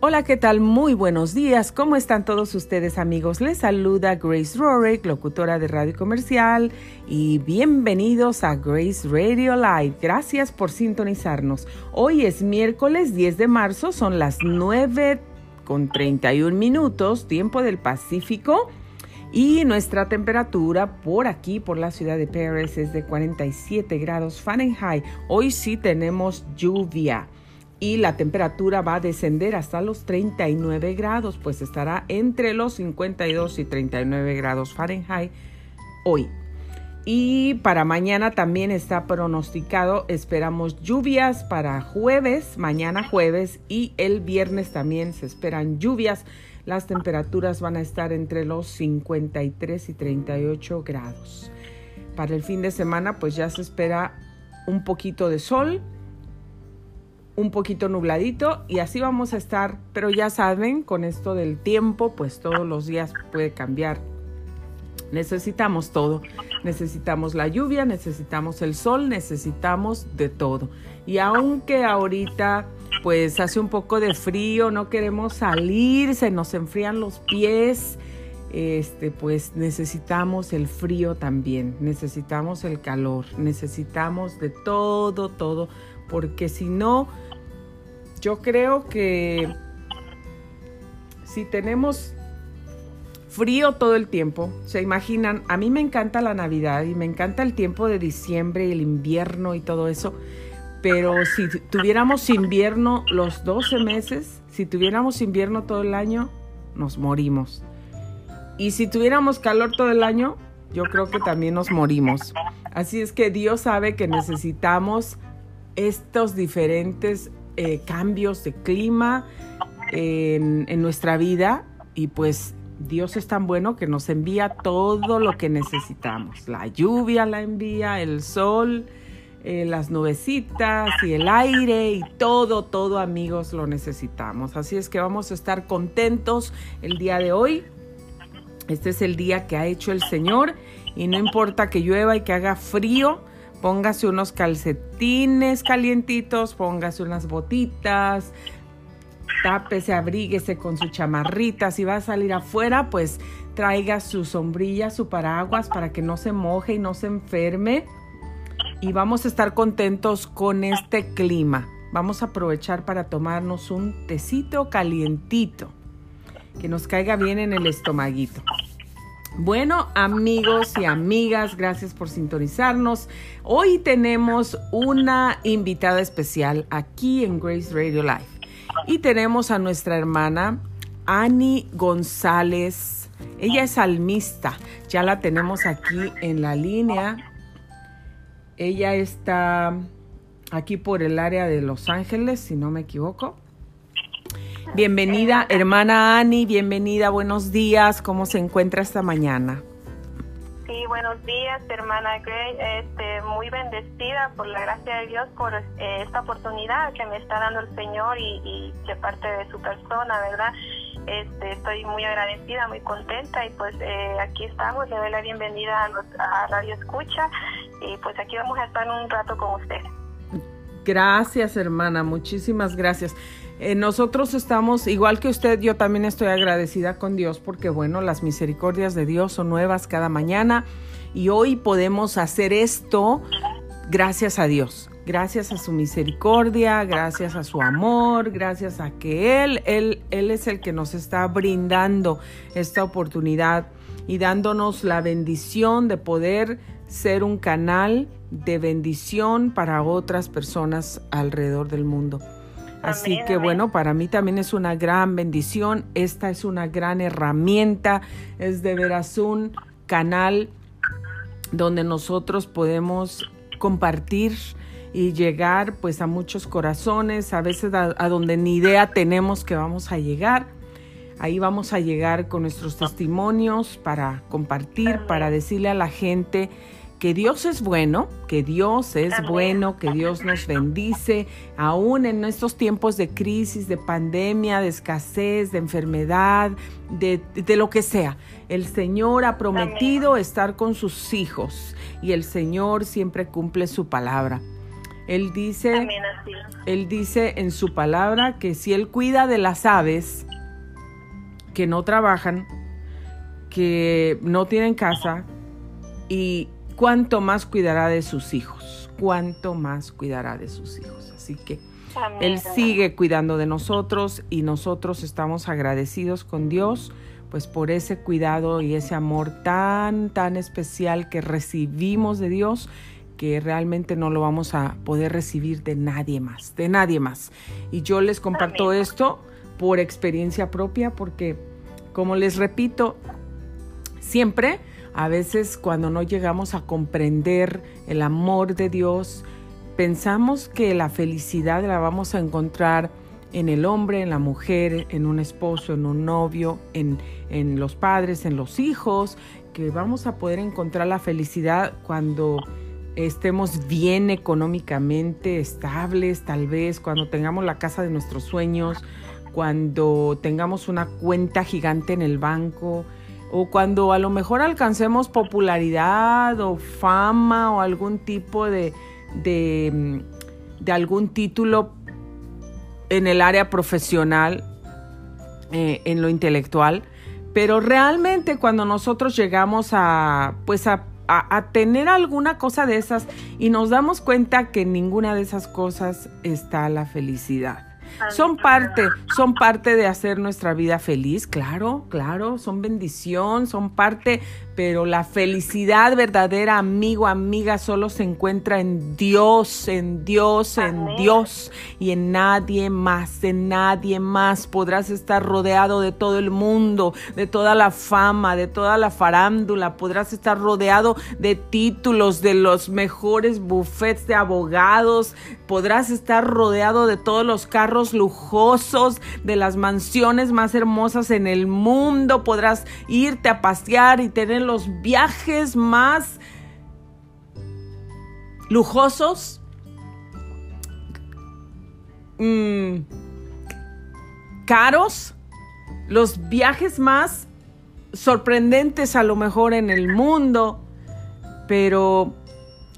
Hola, ¿qué tal? Muy buenos días. ¿Cómo están todos ustedes amigos? Les saluda Grace Rorick, locutora de Radio Comercial, y bienvenidos a Grace Radio Live. Gracias por sintonizarnos. Hoy es miércoles 10 de marzo, son las 9 con 31 minutos, tiempo del Pacífico. Y nuestra temperatura por aquí, por la ciudad de Paris, es de 47 grados Fahrenheit. Hoy sí tenemos lluvia y la temperatura va a descender hasta los 39 grados, pues estará entre los 52 y 39 grados Fahrenheit hoy. Y para mañana también está pronosticado, esperamos lluvias para jueves, mañana jueves y el viernes también se esperan lluvias. Las temperaturas van a estar entre los 53 y 38 grados. Para el fin de semana pues ya se espera un poquito de sol, un poquito nubladito y así vamos a estar, pero ya saben, con esto del tiempo, pues todos los días puede cambiar. Necesitamos todo, necesitamos la lluvia, necesitamos el sol, necesitamos de todo. Y aunque ahorita pues hace un poco de frío, no queremos salir, se nos enfrían los pies, este, pues necesitamos el frío también, necesitamos el calor, necesitamos de todo, todo, porque si no, yo creo que si tenemos frío todo el tiempo, se imaginan, a mí me encanta la Navidad y me encanta el tiempo de diciembre y el invierno y todo eso, pero si tuviéramos invierno los 12 meses, si tuviéramos invierno todo el año, nos morimos. Y si tuviéramos calor todo el año, yo creo que también nos morimos. Así es que Dios sabe que necesitamos estos diferentes eh, cambios de clima en, nuestra vida y pues Dios es tan bueno que nos envía todo lo que necesitamos. La lluvia la envía, el sol, eh, las nubecitas y el aire y todo, todo amigos lo necesitamos. Así es que vamos a estar contentos el día de hoy. Este es el día que ha hecho el Señor y no importa que llueva y que haga frío, Póngase unos calcetines calientitos, póngase unas botitas, tápese, abríguese con su chamarrita. Si va a salir afuera, pues traiga su sombrilla, su paraguas para que no se moje y no se enferme. Y vamos a estar contentos con este clima. Vamos a aprovechar para tomarnos un tecito calientito que nos caiga bien en el estomaguito. Bueno, amigos y amigas, gracias por sintonizarnos. Hoy tenemos una invitada especial aquí en Grace Radio Live y tenemos a nuestra hermana Annie González. Ella es salmista, ya la tenemos aquí en la línea. Ella está aquí por el área de Los Ángeles, si no me equivoco. Bienvenida, hermana Ani, bienvenida, buenos días, ¿cómo se encuentra esta mañana? Sí, buenos días, hermana Gray, este, muy bendecida por la gracia de Dios, por eh, esta oportunidad que me está dando el Señor y, y de parte de su persona, ¿verdad? Este, estoy muy agradecida, muy contenta y pues eh, aquí estamos, le doy la bienvenida a, a Radio Escucha y pues aquí vamos a estar un rato con usted. Gracias, hermana, muchísimas gracias. Eh, nosotros estamos, igual que usted, yo también estoy agradecida con Dios porque, bueno, las misericordias de Dios son nuevas cada mañana y hoy podemos hacer esto gracias a Dios, gracias a su misericordia, gracias a su amor, gracias a que Él, Él, Él es el que nos está brindando esta oportunidad y dándonos la bendición de poder ser un canal de bendición para otras personas alrededor del mundo. Así que bueno, para mí también es una gran bendición. Esta es una gran herramienta. Es de veras un canal donde nosotros podemos compartir y llegar pues a muchos corazones, a veces a, a, donde ni idea tenemos que vamos a llegar. Ahí vamos a llegar con nuestros testimonios para compartir, para decirle a la gente que Dios es bueno, que Dios es bueno, que Dios nos bendice, aún en estos tiempos de crisis, de pandemia, de escasez, de enfermedad, de, de lo que sea. El Señor ha prometido estar con sus hijos y el Señor siempre cumple su palabra. Él dice, él dice en su palabra que si Él cuida de las aves que no trabajan, que no tienen casa, y cuánto más cuidará de sus hijos, cuánto más cuidará de sus hijos. Así que Él sigue cuidando de nosotros y nosotros estamos agradecidos con Dios pues por ese cuidado y ese amor tan, tan especial que recibimos de Dios que realmente no lo vamos a poder recibir de nadie más, de nadie más. Y yo les comparto esto por experiencia propia porque, como les repito, siempre, a veces cuando no llegamos a comprender el amor de Dios, pensamos que la felicidad la vamos a encontrar en el hombre, en la mujer, en un esposo, en un novio, en, en los padres, en los hijos, que vamos a poder encontrar la felicidad cuando estemos bien económicamente estables, tal vez cuando tengamos la casa de nuestros sueños, cuando tengamos una cuenta gigante en el banco o cuando a lo mejor alcancemos popularidad o fama o algún tipo de, de, de algún título en el área profesional, eh, en lo intelectual, pero realmente cuando nosotros llegamos a, pues a, a, tener alguna cosa de esas y nos damos cuenta que en ninguna de esas cosas está la felicidad. Son parte, son parte de hacer nuestra vida feliz, claro, claro, son bendición, son parte, pero la felicidad verdadera, amigo, amiga, solo se encuentra en Dios, en Dios, en Dios y en nadie más, en nadie más. Podrás estar rodeado de todo el mundo, de toda la fama, de toda la farándula, podrás estar rodeado de títulos, de los mejores buffets de abogados, podrás estar rodeado de todos los carros lujosos, de las mansiones más hermosas en el mundo, podrás irte a pasear y tener los viajes más lujosos, mm, caros, los viajes más sorprendentes a lo mejor en el mundo, pero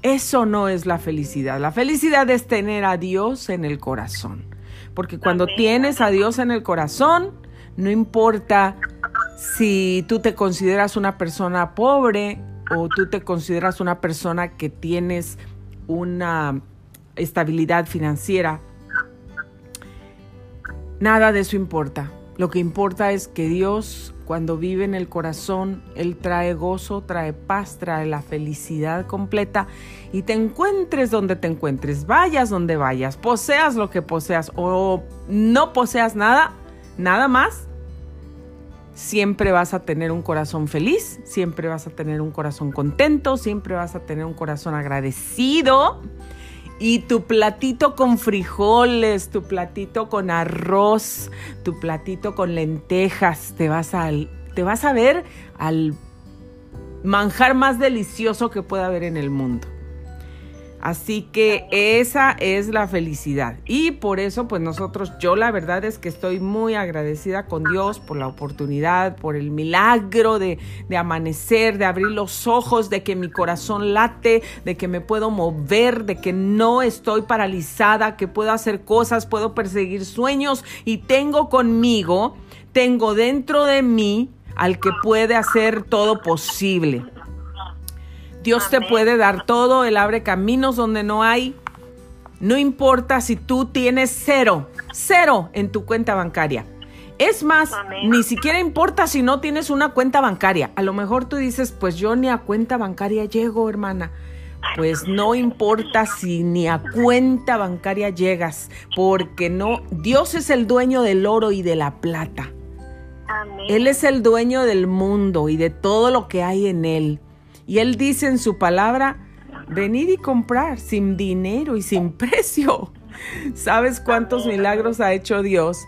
eso no es la felicidad. La felicidad es tener a Dios en el corazón. Porque cuando tienes a Dios en el corazón, no importa si tú te consideras una persona pobre o tú te consideras una persona que tienes una estabilidad financiera, nada de eso importa. Lo que importa es que Dios, cuando vive en el corazón, Él trae gozo, trae paz, trae la felicidad completa y te encuentres donde te encuentres, vayas donde vayas, poseas lo que poseas o no poseas nada, nada más, siempre vas a tener un corazón feliz, siempre vas a tener un corazón contento, siempre vas a tener un corazón agradecido. Y tu platito con frijoles, tu platito con arroz, tu platito con lentejas, te vas a, te vas a ver al manjar más delicioso que pueda haber en el mundo. Así que esa es la felicidad. Y por eso, pues nosotros, yo la verdad es que estoy muy agradecida con Dios por la oportunidad, por el milagro de, de, amanecer, de abrir los ojos, de que mi corazón late, de que me puedo mover, de que no estoy paralizada, que puedo hacer cosas, puedo perseguir sueños y tengo conmigo, tengo dentro de mí al que puede hacer todo posible. Dios te puede dar todo, Él abre caminos donde no hay. No importa si tú tienes cero, cero en tu cuenta bancaria. Es más, ni siquiera importa si no tienes una cuenta bancaria. A lo mejor tú dices, pues yo ni a cuenta bancaria llego, hermana. Pues no importa si ni a cuenta bancaria llegas, porque no, Dios es el dueño del oro y de la plata. Él es el dueño del mundo y de todo lo que hay en él. Y Él dice en su palabra, venid y comprar sin dinero y sin precio. ¿Sabes cuántos milagros ha hecho Dios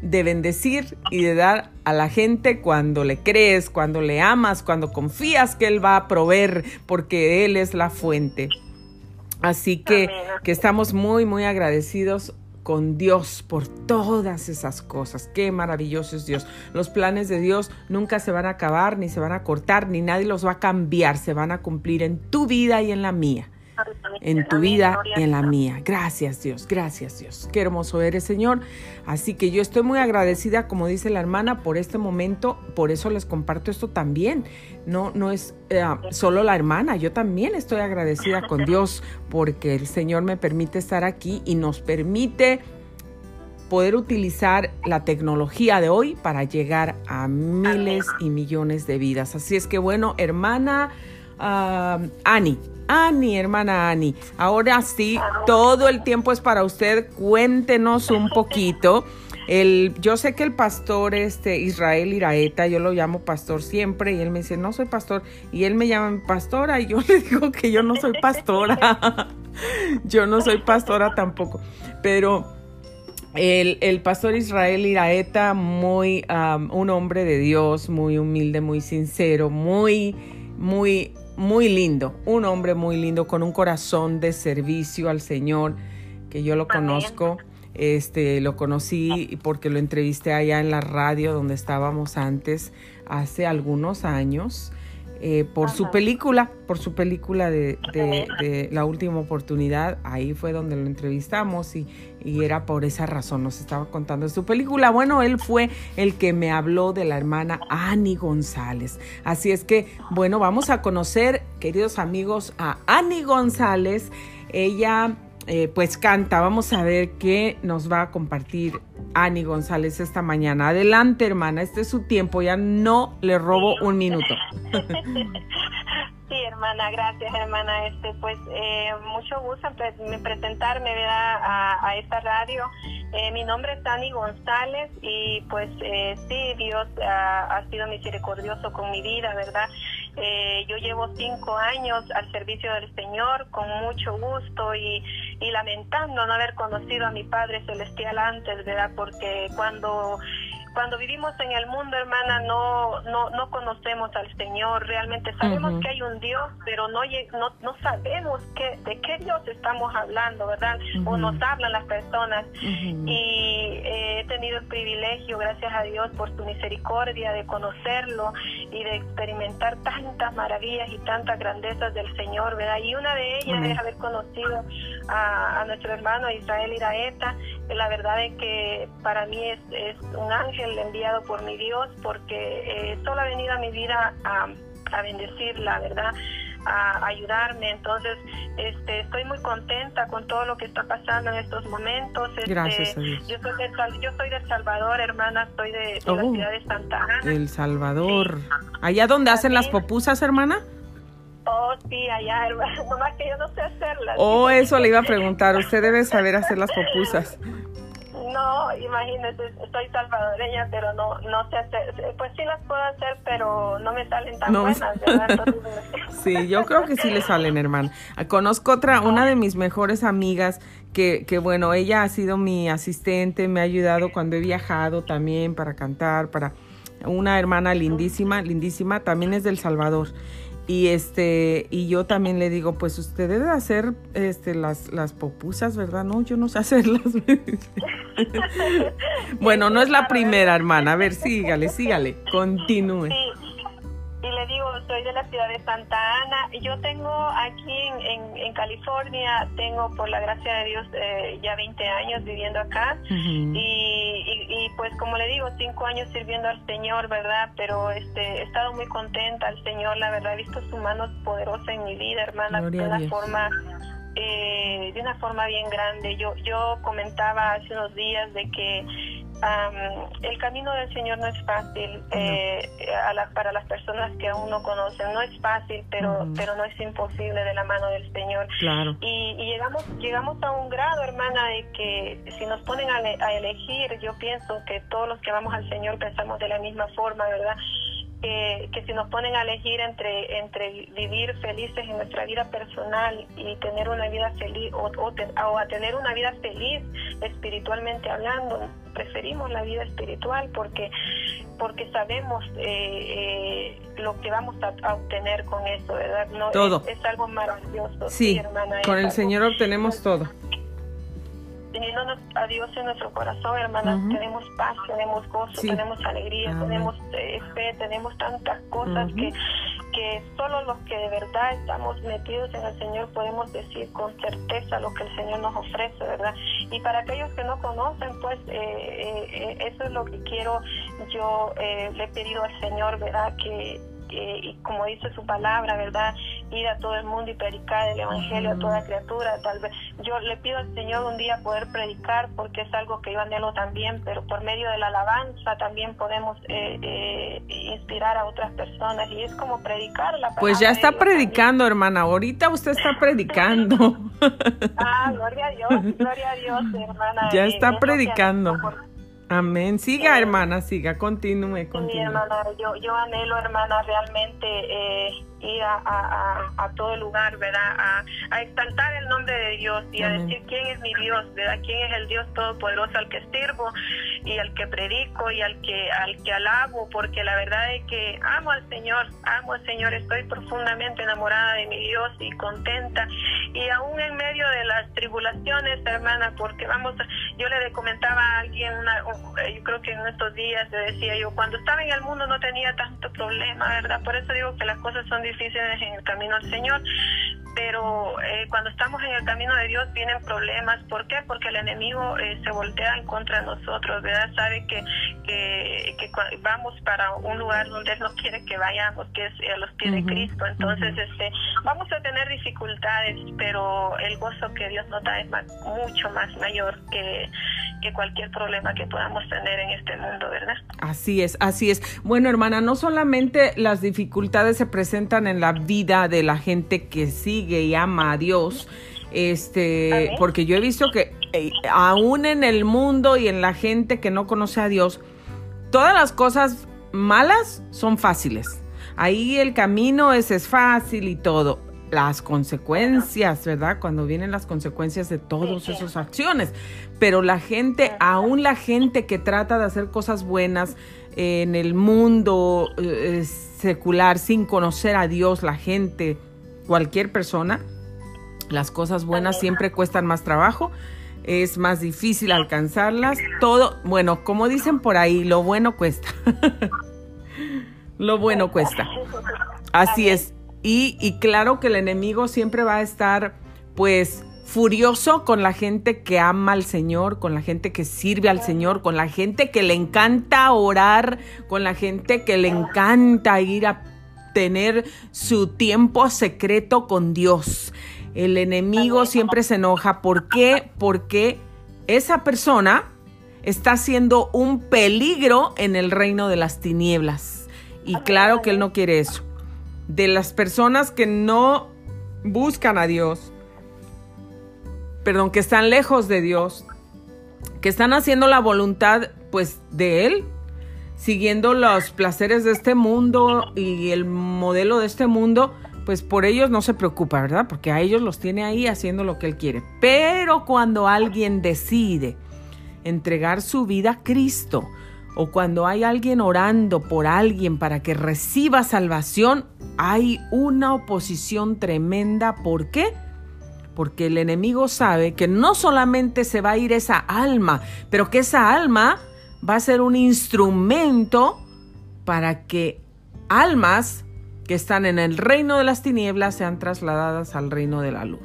de bendecir y de dar a la gente cuando le crees, cuando le amas, cuando confías que Él va a proveer porque Él es la fuente? Así que, que estamos muy, muy agradecidos con Dios por todas esas cosas. Qué maravilloso es Dios. Los planes de Dios nunca se van a acabar, ni se van a cortar, ni nadie los va a cambiar. Se van a cumplir en tu vida y en la mía. En tu vida y en la mía. Gracias Dios, gracias Dios. Qué hermoso eres Señor. Así que yo estoy muy agradecida, como dice la hermana, por este momento. Por eso les comparto esto también. No, no es eh, solo la hermana, yo también estoy agradecida con Dios porque el Señor me permite estar aquí y nos permite poder utilizar la tecnología de hoy para llegar a miles y millones de vidas. Así es que bueno, hermana uh, Ani, Ani, hermana Ani, ahora sí, todo el tiempo es para usted. Cuéntenos un poquito. El, yo sé que el pastor este, Israel Iraeta, yo lo llamo pastor siempre, y él me dice, no soy pastor, y él me llama pastora, y yo le digo que yo no soy pastora, yo no soy pastora tampoco, pero el, pastor Israel Iraeta, muy, un hombre de Dios, muy humilde, muy sincero, muy, muy, muy lindo. Un hombre muy lindo, con un corazón de servicio al Señor, que yo lo conozco. Este, lo conocí porque lo entrevisté allá en la radio donde estábamos antes, hace algunos años. Eh, por su película, por su película de, La Última Oportunidad. Ahí fue donde lo entrevistamos y, era por esa razón, nos estaba contando su película. Bueno, él fue el que me habló de la hermana Annie González. Así es que, bueno, vamos a conocer, queridos amigos, a Annie González. Ella eh, pues canta. Vamos a ver qué nos va a compartir Ani González esta mañana. Adelante, hermana, este es su tiempo, ya no le robo un minuto. Sí, hermana, gracias, hermana. Este, pues, eh, mucho gusto en presentarme a, a, esta radio. Eh, mi nombre es Ani González y, pues, sí, Dios ha sido misericordioso con mi vida, ¿verdad? Eh, yo llevo cinco años al servicio del Señor con mucho gusto y, y lamentando no haber conocido a mi Padre Celestial antes, ¿verdad? Porque cuando cuando vivimos en el mundo, hermana, no, no, no conocemos al Señor, realmente sabemos que hay un Dios, pero no, no, no sabemos qué, de qué Dios estamos hablando, ¿verdad? O nos hablan las personas. Y he tenido el privilegio, gracias a Dios, por su misericordia, de conocerlo y de experimentar tantas maravillas y tantas grandezas del Señor, ¿verdad? Y una de ellas es haber conocido a, nuestro hermano Israel Iraeta. La verdad es que para mí es, es un ángel enviado por mi Dios porque eh, solo ha venido a mi vida a, a bendecirla, ¿verdad? a ayudarme. Entonces, este, estoy muy contenta con todo lo que está pasando en estos momentos. Este, Gracias Yo soy, de, yo soy de El Salvador, hermana, soy de, la oh, ciudad de Santa Ana. El Salvador. ¿Allá donde hacen las popusas, hermana? Oh, sí, allá. Nomás que yo no sé hacerlas. Oh, eso le iba a preguntar. Usted debe saber hacer las popusas. No, imagínese, soy salvadoreña, pero no, no sé hacer, pues sí las puedo hacer, pero no me salen tan buenas, ¿verdad? sí, yo creo que sí le salen, hermana. Conozco otra, una de mis mejores amigas, que, que bueno, ella ha sido mi asistente, me ha ayudado cuando he viajado también para cantar, para una hermana lindísima, lindísima, también es del Salvador. Y este, y yo también le digo, pues usted debe hacer este las, las popusas, ¿verdad? No, yo no sé hacerlas. bueno, no es la primera, hermana. A ver, sígale, sígale, continúe y le digo, soy de la ciudad de Santa Ana. Yo tengo aquí en, en, California, tengo por la gracia de Dios eh, ya 20 años viviendo acá y, y, pues como le digo, 5 años sirviendo al Señor, ¿verdad? Pero este, he estado muy contenta al Señor, la verdad, he visto su mano poderosa en mi vida, hermana, de una forma... Eh, de una forma bien grande. Yo, yo comentaba hace unos días de que el camino del Señor no es fácil eh, para las personas que aún no conocen. No es fácil, pero, pero no es imposible de la mano del Señor. Y, llegamos, llegamos a un grado, hermana, de que si nos ponen a, a elegir, yo pienso que todos los que vamos al Señor pensamos de la misma forma, ¿verdad? Que, si nos ponen a elegir entre, entre vivir felices en nuestra vida personal y tener una vida feliz o, o, a tener una vida feliz espiritualmente hablando, preferimos la vida espiritual porque porque sabemos eh, eh, lo que vamos a, obtener con eso, ¿verdad? No, todo. Es, algo maravilloso. Sí, con el Señor obtenemos todo teniéndonos a Dios en nuestro corazón, hermanas, tenemos paz, tenemos gozo, tenemos alegría, tenemos eh, fe, tenemos tantas cosas que, que solo los que de verdad estamos metidos en el Señor podemos decir con certeza lo que el Señor nos ofrece, ¿verdad? Y para aquellos que no conocen, pues eh, eh, eso es lo que quiero, yo le he pedido al Señor, ¿verdad? Que y como dice su palabra, ¿verdad? Ir a todo el mundo y predicar el Evangelio a toda criatura. Tal vez yo le pido al Señor un día poder predicar porque es algo que yo anhelo también, pero por medio de la alabanza también podemos eh, eh, inspirar a otras personas y es como predicar la palabra. Pues ya está predicando, hermana. Ahorita usted está predicando. ah, gloria a Dios, gloria a Dios, hermana. Ya está predicando. Amén. Siga, eh, hermana, siga, continúe, continúe. Mi hermana, yo, yo anhelo, hermana, realmente eh, ir a, a, todo lugar, ¿verdad? A, a, exaltar el nombre de Dios y a decir quién es mi Dios, ¿verdad? Quién es el Dios todopoderoso al que sirvo y al que predico y al que al que alabo, porque la verdad es que amo al Señor, amo al Señor, estoy profundamente enamorada de mi Dios y contenta y aún en medio de las tribulaciones, hermana, porque vamos, yo le comentaba a alguien, una, yo creo que en estos días le decía yo, cuando estaba en el mundo no tenía tanto problema, ¿verdad? Por eso digo que las cosas son difíciles en el camino al Señor, pero eh, cuando estamos en el camino de Dios vienen problemas. ¿Por qué? Porque el enemigo eh, se voltea en contra de nosotros, ¿verdad? Sabe que, que, vamos para un lugar donde Él no quiere que vayamos, que es a los pies de Cristo. Entonces, este, vamos a tener dificultades, pero el gozo que Dios nos da es mucho más mayor que que cualquier problema que podamos tener en este mundo, ¿verdad? Así es, así es. Bueno, hermana, no solamente las dificultades se presentan en la vida de la gente que sigue y ama a Dios, este, porque yo he visto que eh, aún en el mundo y en la gente que no conoce a Dios, todas las cosas malas son fáciles. Ahí el camino es, es fácil y todo las consecuencias, ¿verdad? Cuando vienen las consecuencias de todas esas acciones. Pero la gente, aún la gente que trata de hacer cosas buenas en el mundo eh, secular sin conocer a Dios, la gente, cualquier persona, las cosas buenas siempre cuestan más trabajo, es más difícil alcanzarlas, todo, bueno, como dicen por ahí, lo bueno cuesta. lo bueno cuesta. Así es. Y, claro que el enemigo siempre va a estar pues furioso con la gente que ama al Señor, con la gente que sirve al Señor, con la gente que le encanta orar, con la gente que le encanta ir a tener su tiempo secreto con Dios. El enemigo siempre se enoja. ¿Por qué? Porque esa persona está siendo un peligro en el reino de las tinieblas. Y claro que él no quiere eso de las personas que no buscan a Dios, perdón, que están lejos de Dios, que están haciendo la voluntad pues de Él, siguiendo los placeres de este mundo y el modelo de este mundo, pues por ellos no se preocupa, ¿verdad? Porque a ellos los tiene ahí haciendo lo que Él quiere. Pero cuando alguien decide entregar su vida a Cristo, o cuando hay alguien orando por alguien para que reciba salvación, hay una oposición tremenda. ¿Por qué? Porque el enemigo sabe que no solamente se va a ir esa alma, pero que esa alma va a ser un instrumento para que almas que están en el reino de las tinieblas sean trasladadas al reino de la luz.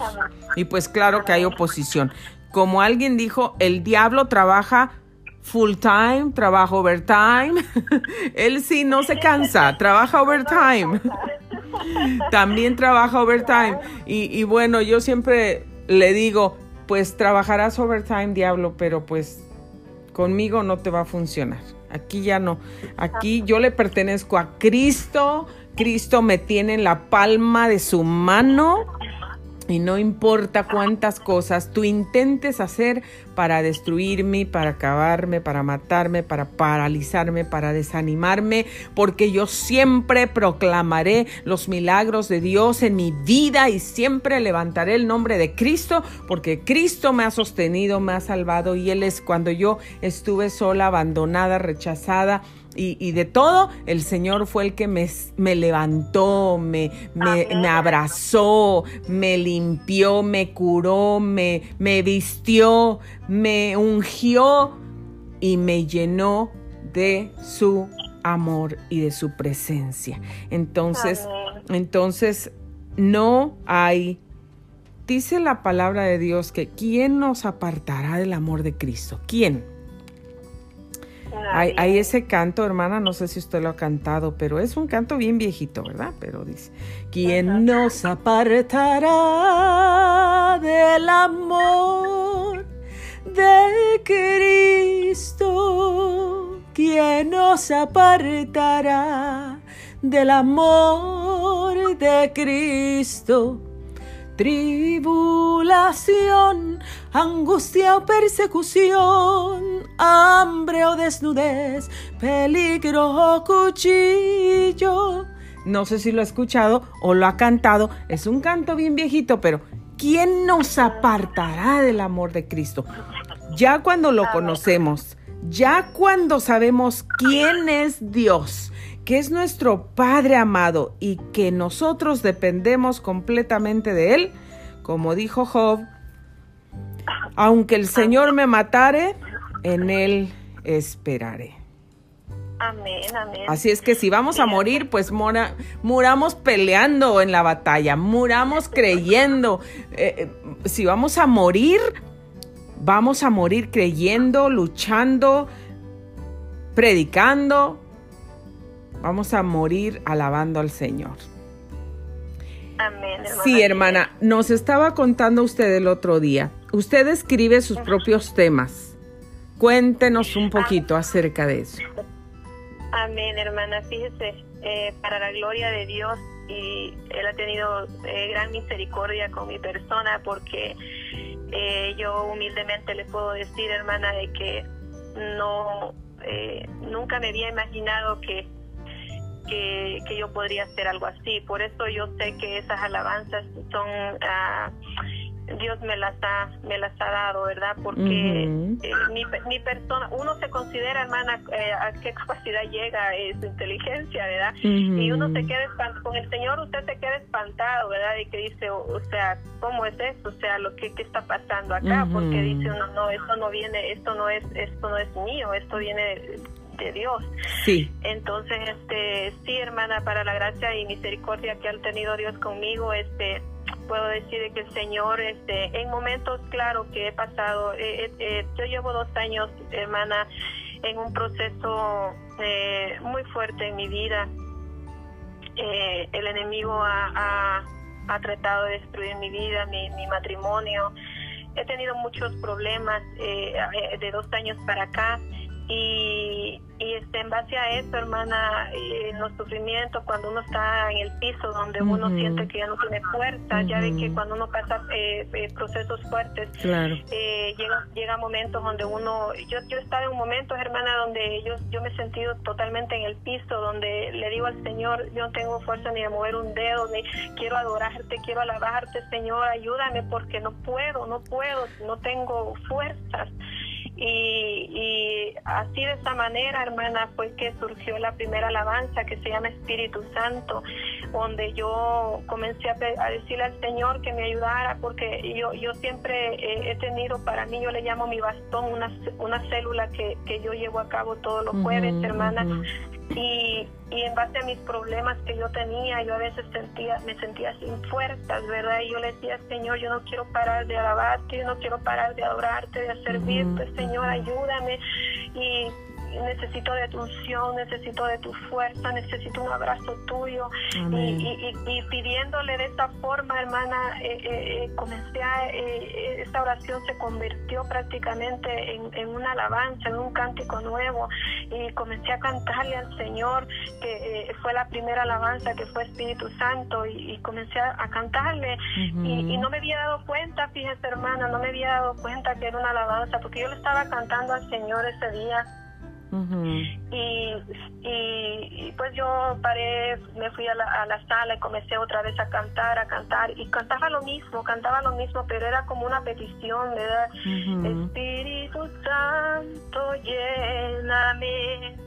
Y pues claro que hay oposición. Como alguien dijo, el diablo trabaja full time, trabaja overtime. Él sí no se cansa, trabaja overtime. También trabaja overtime. Y, y bueno, yo siempre le digo, pues trabajarás overtime, diablo, pero pues conmigo no te va a funcionar. Aquí ya no. Aquí yo le pertenezco a Cristo. Cristo me tiene en la palma de su mano y no importa cuántas cosas tú intentes hacer para destruirme, para acabarme, para matarme, para paralizarme, para desanimarme, porque yo siempre proclamaré los milagros de Dios en mi vida y siempre levantaré el nombre de Cristo, porque Cristo me ha sostenido, me ha salvado y Él es cuando yo estuve sola, abandonada, rechazada y, de todo, el Señor fue el que me, me levantó, me, me, abrazó, me limpió, me curó, me, me vistió, me ungió y me llenó de su amor y de su presencia. Entonces, entonces no hay dice la palabra de Dios que ¿quién nos apartará del amor de Cristo? ¿Quién? Hay, hay, ese canto, hermana, no sé si usted lo ha cantado, pero es un canto bien viejito, ¿verdad? Pero dice, ¿quién nos apartará del amor de Cristo? ¿Quién nos apartará del amor de Cristo? Tribulación, angustia o persecución, hambre o desnudez, peligro o cuchillo. No sé si lo ha escuchado o lo ha cantado. Es un canto bien viejito, pero ¿quién nos apartará del amor de Cristo? Ya cuando lo conocemos, ya cuando sabemos quién es Dios, que es nuestro Padre amado y que nosotros dependemos completamente de Él, como dijo Job, aunque el Señor me matare, en Él esperaré. Amén, amén. Así es que si vamos a morir, pues mora, muramos peleando en la batalla, muramos creyendo. Eh, eh, si vamos a morir, vamos a morir creyendo, luchando, predicando, Vamos a morir alabando al Señor. Amén. Sí, hermana, nos estaba contando usted el otro día. Usted escribe sus propios temas. Cuéntenos un poquito acerca de eso. Amén, hermana. Fíjese, eh, para la gloria de Dios y Él ha tenido eh, gran misericordia con mi persona porque eh, yo humildemente le puedo decir, hermana, de que no, nunca me había imaginado que que, que, yo podría hacer algo así. Por eso yo sé que esas alabanzas son, uh, Dios me las ha, me las ha dado, ¿verdad? Porque eh, mi, mi, persona, uno se considera, hermana, eh, a qué capacidad llega eh, su inteligencia, ¿verdad? Y uno se queda espantado, con el Señor usted se queda espantado, ¿verdad? Y que dice, o, sea, ¿cómo es eso? O sea, lo que, qué está pasando acá, porque dice uno, no, esto no viene, esto no es, esto no es mío, esto viene de Dios. Sí. Entonces, este, sí, hermana, para la gracia y misericordia que ha tenido Dios conmigo, este, puedo decir que el Señor, este, en momentos, claro, que he pasado, eh, eh, eh, yo llevo dos años, hermana, en un proceso muy fuerte en mi vida. el enemigo ha, ha, tratado de destruir mi vida, mi, mi matrimonio. He tenido muchos problemas de dos años para acá y, y este, en base a eso, hermana, en los sufrimientos, cuando uno está en el piso, donde uno siente que ya no tiene fuerza, ya de que cuando uno pasa eh, eh, procesos fuertes, eh, llega, llega momentos donde uno, yo, yo he estado en momentos, hermana, donde yo, yo me he sentido totalmente en el piso, donde le digo al Señor, yo no tengo fuerza ni de mover un dedo, ni quiero adorarte, quiero alabarte, Señor, ayúdame porque no puedo, no puedo, no tengo fuerzas. Y, y, así de esa manera, hermana, fue que surgió la primera alabanza que se llama Espíritu Santo, donde yo comencé a, decirle al Señor que me ayudara, porque yo, yo siempre he tenido, para mí yo le llamo mi bastón, una, una célula que, que yo llevo a cabo todos los jueves, hermana, y, y en base a mis problemas que yo tenía, yo a veces sentía, me sentía sin fuerzas, ¿verdad? Y yo le decía, Señor, yo no quiero parar de alabarte, yo no quiero parar de adorarte, de servirte, Señor, ayúdame. Y necesito de tu unción, necesito de tu fuerza, necesito un abrazo tuyo. Y, y, pidiéndole de esta forma, hermana, eh, eh, eh comencé a, eh, esta oración se convirtió prácticamente en, en, una alabanza, en un cántico nuevo. Y comencé a cantarle al Señor, que fue la primera alabanza que fue Espíritu Santo, y, comencé a, cantarle. y, no me había dado cuenta, fíjese hermana, no me había dado cuenta que era una alabanza, porque yo le estaba cantando al Señor ese día y, y, pues yo paré, me fui a la, a la, sala y comencé otra vez a cantar, a cantar y cantaba lo mismo, cantaba lo mismo, pero era como una petición, ¿verdad? Espíritu Santo, lléname.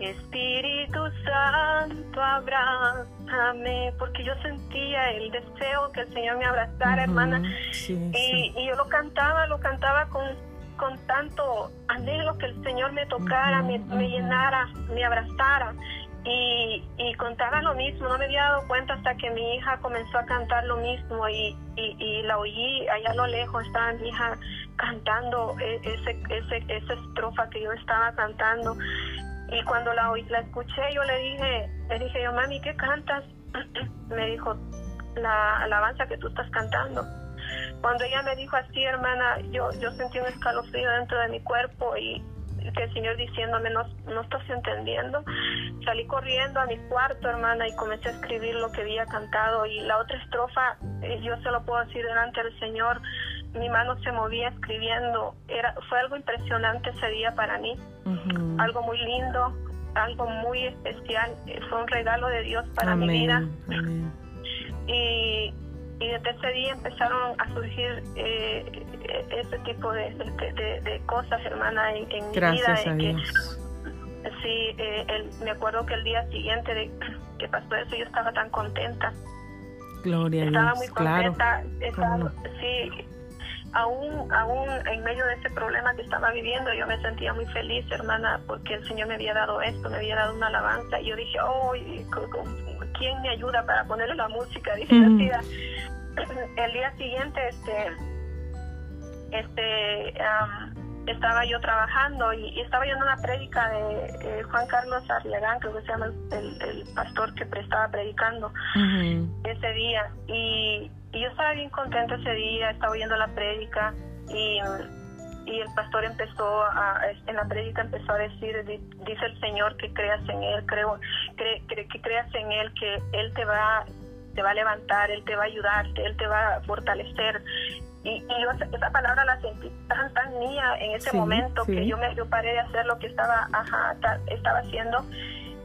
Espíritu Santo, abrázame, porque yo sentía el deseo que el Señor me abrazara, hermana. y, y yo lo cantaba, lo cantaba con con, tanto anhelo que el Señor me tocara, me, llenara, me abrazara. Y, y, contaba lo mismo, no me había dado cuenta hasta que mi hija comenzó a cantar lo mismo y, y, la oí allá a lo lejos, estaba mi hija cantando e, ese, ese, esa estrofa que yo estaba cantando. Y cuando la, oí, la escuché, yo le dije, le dije yo, mami, ¿qué cantas? me dijo, la alabanza que tú estás cantando. Cuando ella me dijo así, hermana, yo, yo sentí un escalofrío dentro de mi cuerpo y que el Señor diciéndome, no, no estás entendiendo. Salí corriendo a mi cuarto, hermana, y comencé a escribir lo que había cantado. Y la otra estrofa, eh, yo se lo puedo decir delante del Señor, mi mano se movía escribiendo. Era, fue algo impresionante ese día para mí, algo muy lindo, algo muy especial. Eh, fue un regalo de Dios para mi vida. Y y desde ese día empezaron a surgir eh, ese tipo de, de, cosas, hermana, en, mi vida. sí, eh, me acuerdo que el día siguiente de que pasó eso yo estaba tan contenta. Gloria estaba muy contenta. Estaba, Sí, aún, aún en medio de ese problema que estaba viviendo, yo me sentía muy feliz, hermana, porque el Señor me había dado esto, me había dado una alabanza. Y yo dije, oh, ¿quién me ayuda para ponerle la música? Dije, el día siguiente, este, este, estaba yo trabajando y, estaba en una prédica de Juan Carlos Arriagán, creo que se llama el, pastor que estaba predicando ese día. Y, yo estaba bien contenta ese día, estaba oyendo la prédica y, y el pastor empezó a, en la prédica empezó a decir, dice el Señor que creas en Él, creo, que creas en Él, que Él te va te va a levantar, Él te va a ayudar, Él te va a fortalecer. Y, esa palabra la sentí tan, tan mía en ese momento que yo me yo paré de hacer lo que estaba, ajá, estaba haciendo.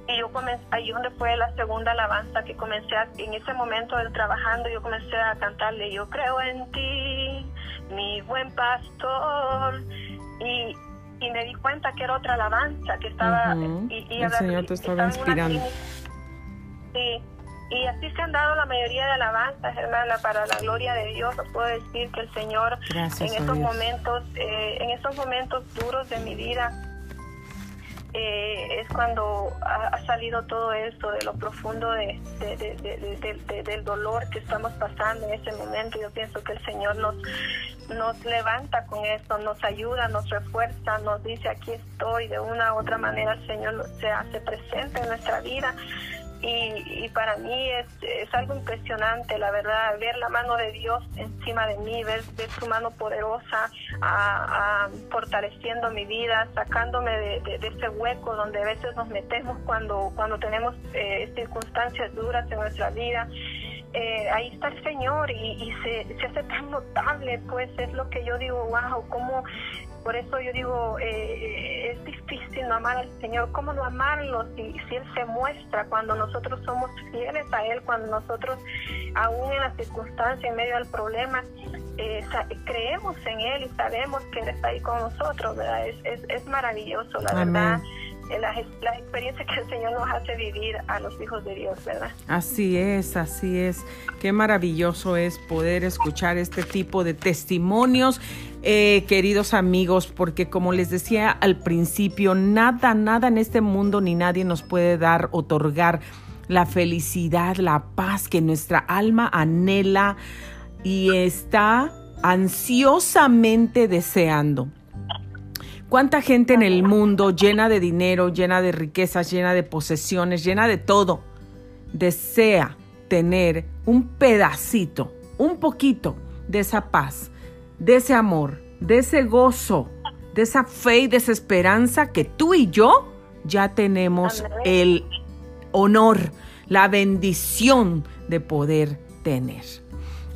Y yo comencé, ahí donde fue la segunda alabanza que comencé a, en ese momento del trabajando, yo comencé a cantarle, yo creo en ti, mi buen pastor. Y, y me di cuenta que era otra alabanza que estaba y, y, el Señor te estaba, inspirando sí y así se han dado la mayoría de alabanzas, hermana, para la gloria de Dios. puedo decir que el Señor en estos momentos, eh, en estos momentos duros de mi vida, eh, es cuando ha, salido todo esto de lo profundo de, del dolor que estamos pasando en este momento. Yo pienso que el Señor nos, nos levanta con esto, nos ayuda, nos refuerza, nos dice aquí estoy. De una u otra manera el Señor se hace presente en nuestra vida y, para mí es, es, algo impresionante, la verdad, ver la mano de Dios encima de mí, ver, su mano poderosa a, fortaleciendo mi vida, sacándome de, ese hueco donde a veces nos metemos cuando, cuando tenemos eh, circunstancias duras en nuestra vida. Eh, ahí está el Señor y, y se, se, hace tan notable, pues es lo que yo digo, wow, cómo por eso yo digo, eh, es difícil no amar al Señor. ¿Cómo no amarlo si, si Él se muestra cuando nosotros somos fieles a Él, cuando nosotros, aún en las circunstancias, en medio del problema, eh, creemos en Él y sabemos que Él está ahí con nosotros, ¿verdad? Es, es, es maravilloso, la verdad las, las experiencias que el Señor nos hace vivir a los hijos de Dios, ¿verdad? Así es, así es. Qué maravilloso es poder escuchar este tipo de testimonios, eh, queridos amigos, porque como les decía al principio, nada, nada en este mundo ni nadie nos puede dar, otorgar la felicidad, la paz que nuestra alma anhela y está ansiosamente deseando. ¿Cuánta gente en el mundo llena de dinero, llena de riquezas, llena de posesiones, llena de todo, desea tener un pedacito, un poquito de esa paz, de ese amor, de ese gozo, de esa fe y de esa esperanza que tú y yo ya tenemos el honor, la bendición de poder tener.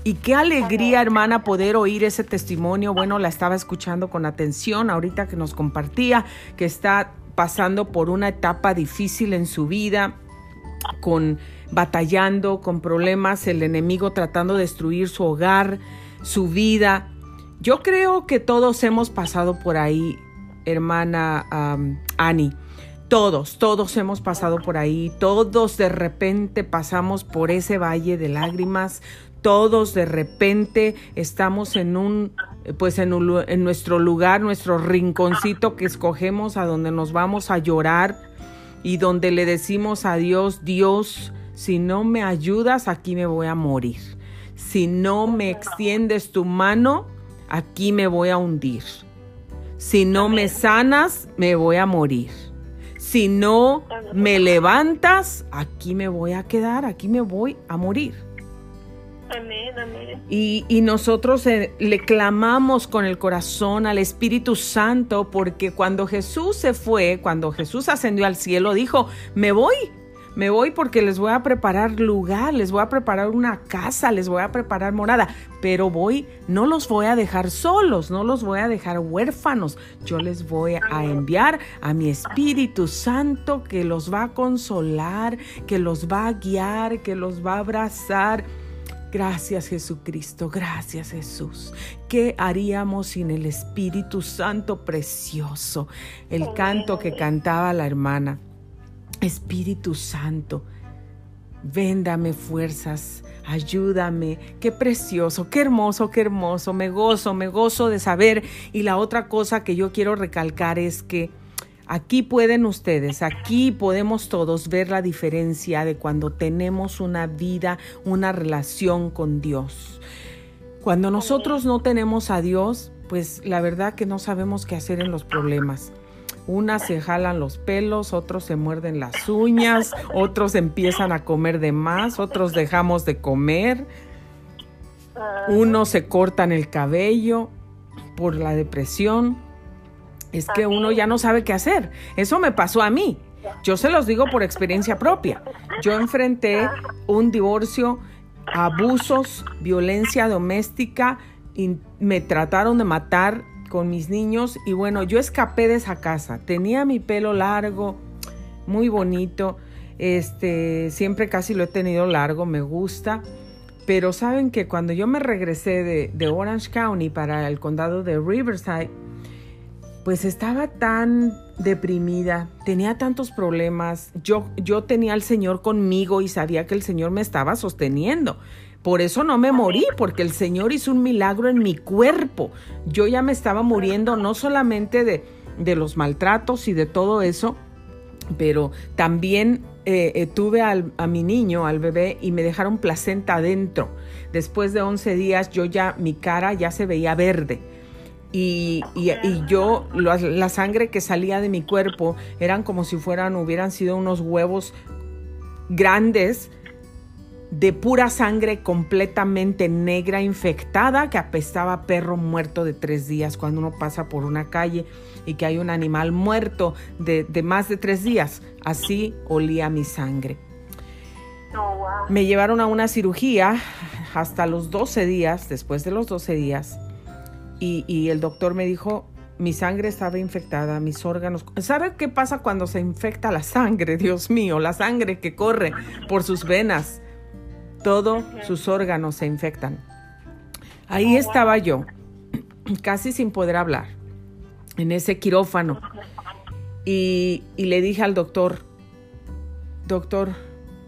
Y qué alegría, hermana, poder oír ese testimonio. Bueno, la estaba escuchando con atención ahorita que nos compartía que está pasando por una etapa difícil en su vida, con batallando, con problemas, el enemigo tratando de destruir su hogar, su vida. Yo creo que todos hemos pasado por ahí, hermana Annie. Todos, todos hemos pasado por ahí, todos de repente pasamos por ese valle de lágrimas, todos de repente estamos en un pues en, en nuestro lugar, nuestro rinconcito que escogemos a donde nos vamos a llorar y donde le decimos a Dios, Dios, si no me ayudas, aquí me voy a morir. Si no me extiendes tu mano, aquí me voy a hundir. Si no me sanas, me voy a morir. Si no me levantas, aquí me voy a quedar, aquí me voy a morir. Amén, amén. Y, y nosotros eh, le clamamos con el corazón al Espíritu Santo porque cuando Jesús se fue, cuando Jesús ascendió al cielo, dijo, me voy, me voy porque les voy a preparar lugar, les voy a preparar una casa, les voy a preparar morada, pero voy, no los voy a dejar solos, no los voy a dejar huérfanos, yo les voy a enviar a mi Espíritu Santo que los va a consolar, que los va a guiar, que los va a abrazar Gracias Jesucristo, gracias Jesús. ¿Qué haríamos sin el Espíritu Santo precioso? El canto que cantaba la hermana. Espíritu Santo, véndame fuerzas, ayúdame. Qué precioso, qué hermoso, qué hermoso. Me gozo, me gozo de saber. Y la otra cosa que yo quiero recalcar es que Aquí pueden ustedes, aquí podemos todos ver la diferencia de cuando tenemos una vida, una relación con Dios. Cuando nosotros no tenemos a Dios, pues la verdad que no sabemos qué hacer en los problemas. Unas se jalan los pelos, otros se muerden las uñas, otros empiezan a comer de más, otros dejamos de comer, unos se cortan el cabello por la depresión, es que uno ya no sabe qué hacer. Eso me pasó a mí. Yo se los digo por experiencia propia. Yo enfrenté un divorcio, abusos, violencia doméstica, y me trataron de matar con mis niños y bueno, yo escapé de esa casa. Tenía mi pelo largo, muy bonito. Este, siempre casi lo he tenido largo, me gusta. Pero saben que cuando yo me regresé de, de Orange County para el condado de Riverside, pues estaba tan deprimida, tenía tantos problemas, yo, yo tenía al Señor conmigo y sabía que el Señor me estaba sosteniendo. Por eso no me morí, porque el Señor hizo un milagro en mi cuerpo. Yo ya me estaba muriendo no solamente de, de los maltratos y de todo eso, pero también eh, eh, tuve al, a mi niño, al bebé, y me dejaron placenta adentro. Después de 11 días yo ya, mi cara ya se veía verde y, yo, la, sangre que salía de mi cuerpo eran como si fueran, hubieran sido unos huevos grandes de pura sangre completamente negra, infectada, que apestaba perro muerto de tres días cuando uno pasa por una calle y que hay un animal muerto de, de más de tres días. Así olía mi sangre. Me llevaron a una cirugía hasta los 12 días, después de los 12 días, y, el doctor me dijo, mi sangre estaba infectada, mis órganos. ¿Sabe qué pasa cuando se infecta la sangre? Dios mío, la sangre que corre por sus venas. Todos sus órganos se infectan. Ahí estaba yo, casi sin poder hablar, en ese quirófano. Y, y le dije al doctor, doctor,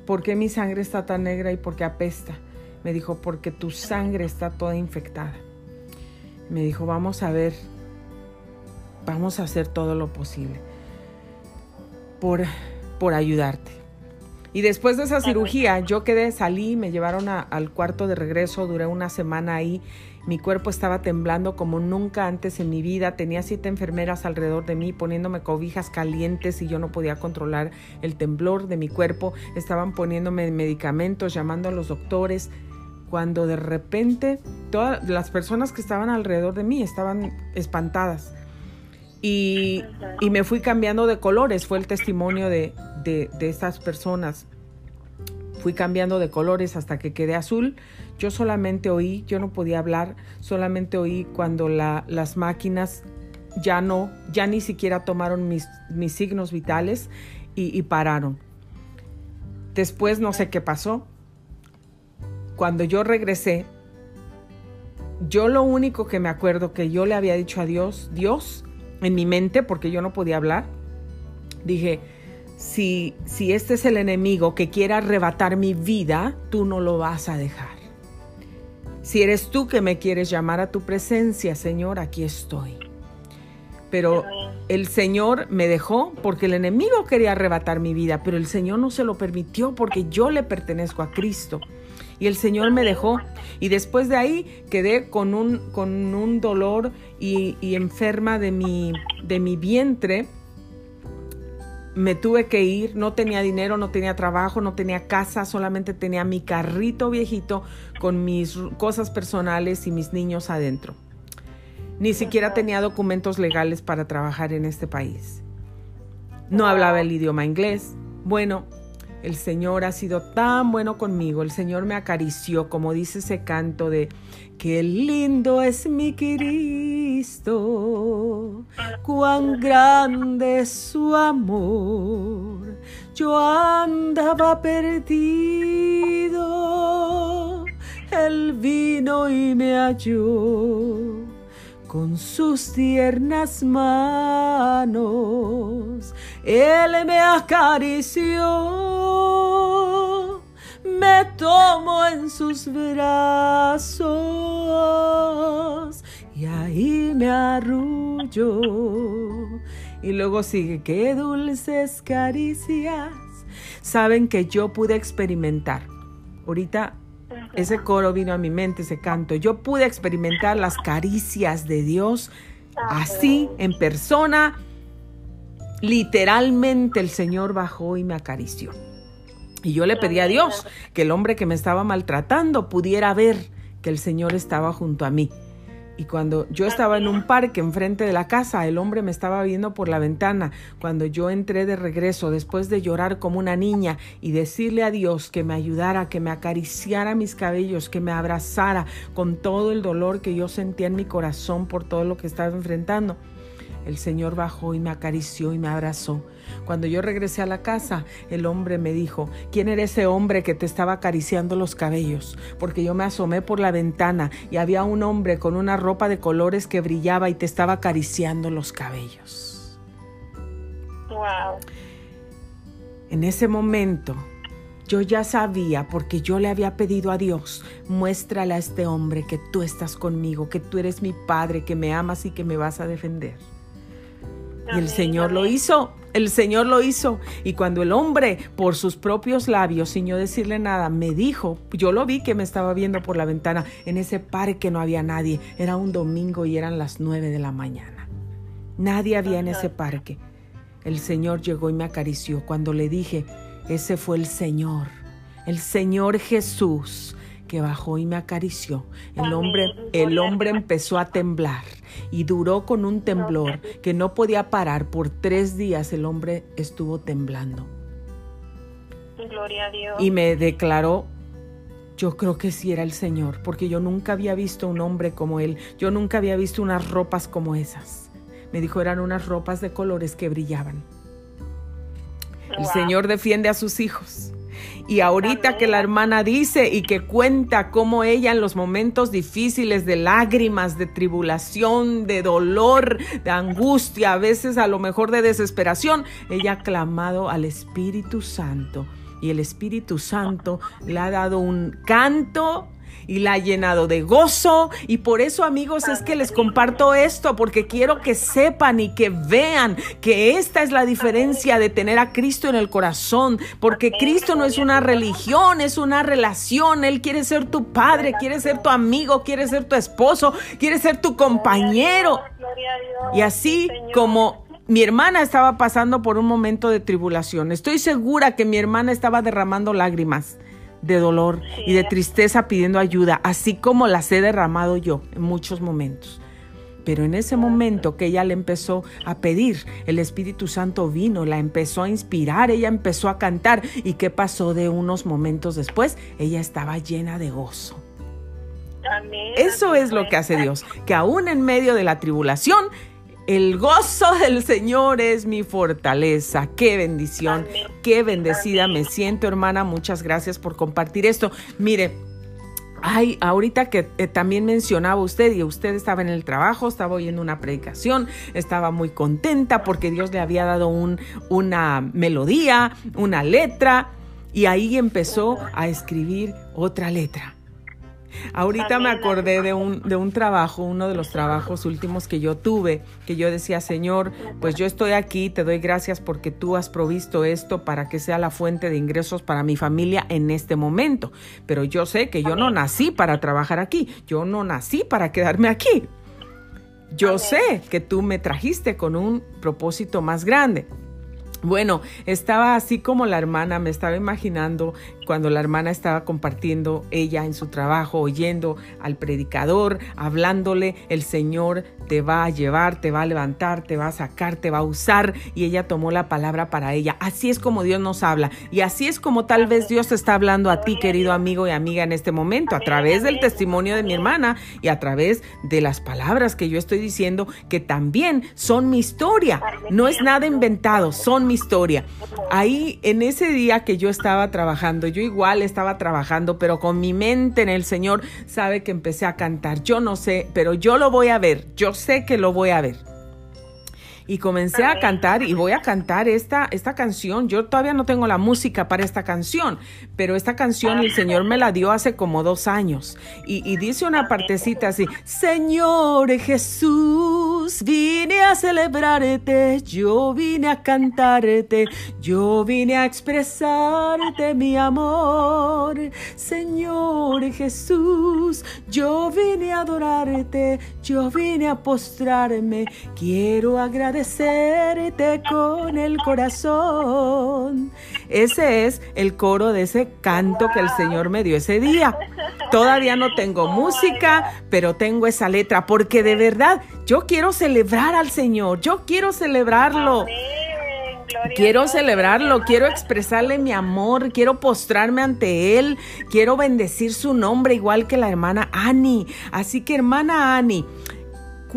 ¿por qué mi sangre está tan negra y por qué apesta? Me dijo, porque tu sangre está toda infectada me dijo, vamos a ver, vamos a hacer todo lo posible por, por ayudarte. Y después de esa cirugía, yo quedé, salí, me llevaron al cuarto de regreso, duré una semana ahí. Mi cuerpo estaba temblando como nunca antes en mi vida. Tenía siete enfermeras alrededor de mí poniéndome cobijas calientes y yo no podía controlar el temblor de mi cuerpo. Estaban poniéndome medicamentos, llamando a los doctores cuando de repente todas las personas que estaban alrededor de mí estaban espantadas. Y, me fui cambiando de colores, fue el testimonio de, de, estas personas. Fui cambiando de colores hasta que quedé azul. Yo solamente oí, yo no podía hablar, solamente oí cuando las máquinas ya no, ya ni siquiera tomaron mis, mis signos vitales y, y pararon. Después no sé qué pasó, cuando yo regresé, yo lo único que me acuerdo que yo le había dicho a Dios, Dios, en mi mente, porque yo no podía hablar, dije, si, si este es el enemigo que quiera arrebatar mi vida, tú no lo vas a dejar. Si eres tú que me quieres llamar a tu presencia, Señor, aquí estoy. Pero el Señor me dejó porque el enemigo quería arrebatar mi vida, pero el Señor no se lo permitió porque yo le pertenezco a Cristo. Y el Señor me dejó. Y después de ahí quedé con un, con un dolor y, y enferma de mi, de mi vientre me tuve que ir, no tenía dinero, no tenía trabajo, no tenía casa, solamente tenía mi carrito viejito con mis cosas personales y mis niños adentro. Ni siquiera tenía documentos legales para trabajar en este país. No hablaba el idioma inglés. Bueno, el Señor ha sido tan bueno conmigo, el Señor me acarició, como dice ese canto de Qué lindo es mi Cristo, cuán grande es su amor. Yo andaba perdido, él vino y me halló con sus tiernas manos. Él me acarició me tomo en sus brazos y ahí me arrullo. Y luego sigue, qué dulces caricias. Saben que yo pude experimentar. Ahorita ese coro vino a mi mente, ese canto. Yo pude experimentar las caricias de Dios así, en persona. Literalmente el Señor bajó y me acarició. Y yo le pedí a Dios que el hombre que me estaba maltratando pudiera ver que el Señor estaba junto a mí. Y cuando yo estaba en un parque enfrente de la casa, el hombre me estaba viendo por la ventana. Cuando yo entré de regreso, después de llorar como una niña y decirle a Dios que me ayudara, que me acariciara mis cabellos, que me abrazara con todo el dolor que yo sentía en mi corazón por todo lo que estaba enfrentando, el Señor bajó y me acarició y me abrazó. Cuando yo regresé a la casa, el hombre me dijo, ¿quién era ese hombre que te estaba acariciando los cabellos? Porque yo me asomé por la ventana y había un hombre con una ropa de colores que brillaba y te estaba acariciando los cabellos. Wow. En ese momento, yo ya sabía, porque yo le había pedido a Dios, muéstrale a este hombre que tú estás conmigo, que tú eres mi padre, que me amas y que me vas a defender. Y el Señor lo hizo, el Señor lo hizo. Y cuando el hombre, por sus propios labios, sin yo decirle nada, me dijo, yo lo vi que me estaba viendo por la ventana, en ese parque no había nadie, era un domingo y eran las nueve de la mañana. Nadie había en ese parque. El Señor llegó y me acarició cuando le dije, ese fue el Señor, el Señor Jesús que bajó y me acarició. El hombre, el hombre empezó a temblar y duró con un temblor que no podía parar. Por tres días el hombre estuvo temblando. Gloria a Dios. Y me declaró, yo creo que sí era el Señor, porque yo nunca había visto un hombre como él, yo nunca había visto unas ropas como esas. Me dijo, eran unas ropas de colores que brillaban. El Señor defiende a sus hijos. Y ahorita que la hermana dice y que cuenta cómo ella en los momentos difíciles de lágrimas, de tribulación, de dolor, de angustia, a veces a lo mejor de desesperación, ella ha clamado al Espíritu Santo. Y el Espíritu Santo le ha dado un canto y la ha llenado de gozo. Y por eso, amigos, es que les comparto esto, porque quiero que sepan y que vean que esta es la diferencia de tener a Cristo en el corazón, porque Cristo no es una religión, es una relación. Él quiere ser tu padre, quiere ser tu amigo, quiere ser tu esposo, quiere ser tu compañero. Y así como mi hermana estaba pasando por un momento de tribulación. Estoy segura que mi hermana estaba derramando lágrimas de dolor y de tristeza pidiendo ayuda, así como las he derramado yo en muchos momentos. Pero en ese momento que ella le empezó a pedir, el Espíritu Santo vino, la empezó a inspirar, ella empezó a cantar. ¿Y qué pasó de unos momentos después? Ella estaba llena de gozo. Eso es lo que hace Dios, que aún en medio de la tribulación, el gozo del Señor es mi fortaleza. Qué bendición, qué bendecida me siento, hermana. Muchas gracias por compartir esto. Mire, Ay, ahorita que eh, también mencionaba usted y usted estaba en el trabajo, estaba oyendo una predicación, estaba muy contenta porque Dios le había dado un, una melodía, una letra y ahí empezó a escribir otra letra. Ahorita me acordé de un, de un trabajo, uno de los trabajos últimos que yo tuve, que yo decía, Señor, pues yo estoy aquí, te doy gracias porque tú has provisto esto para que sea la fuente de ingresos para mi familia en este momento. Pero yo sé que yo no nací para trabajar aquí, yo no nací para quedarme aquí. Yo sé que tú me trajiste con un propósito más grande. Bueno, estaba así como la hermana, me estaba imaginando cuando la hermana estaba compartiendo ella en su trabajo, oyendo al predicador, hablándole, el Señor te va a llevar, te va a levantar, te va a sacar, te va a usar y ella tomó la palabra para ella. Así es como Dios nos habla y así es como tal vez Dios está hablando a ti, querido amigo y amiga, en este momento, a través del testimonio de mi hermana y a través de las palabras que yo estoy diciendo que también son mi historia, no es nada inventado, son mi historia. Ahí en ese día que yo estaba trabajando, yo igual estaba trabajando, pero con mi mente en el Señor, sabe que empecé a cantar. Yo no sé, pero yo lo voy a ver. Yo sé que lo voy a ver y comencé a cantar y voy a cantar esta, esta canción. Yo todavía no tengo la música para esta canción, pero esta canción el Señor me la dio hace como dos años y, dice una partecita así, Señor Jesús, vine a celebrarte, yo vine a cantarte, yo vine a expresarte mi amor. Señor Jesús, yo vine a adorarte, yo vine a postrarme, quiero agradecer agradecerte con el corazón. Ese es el coro de ese canto que el Señor me dio ese día. Todavía no tengo música, pero tengo esa letra, porque de verdad yo quiero celebrar al Señor, yo quiero celebrarlo. Quiero celebrarlo, quiero expresarle mi amor, quiero postrarme ante Él, quiero bendecir su nombre igual que la hermana Annie. Así que hermana Annie,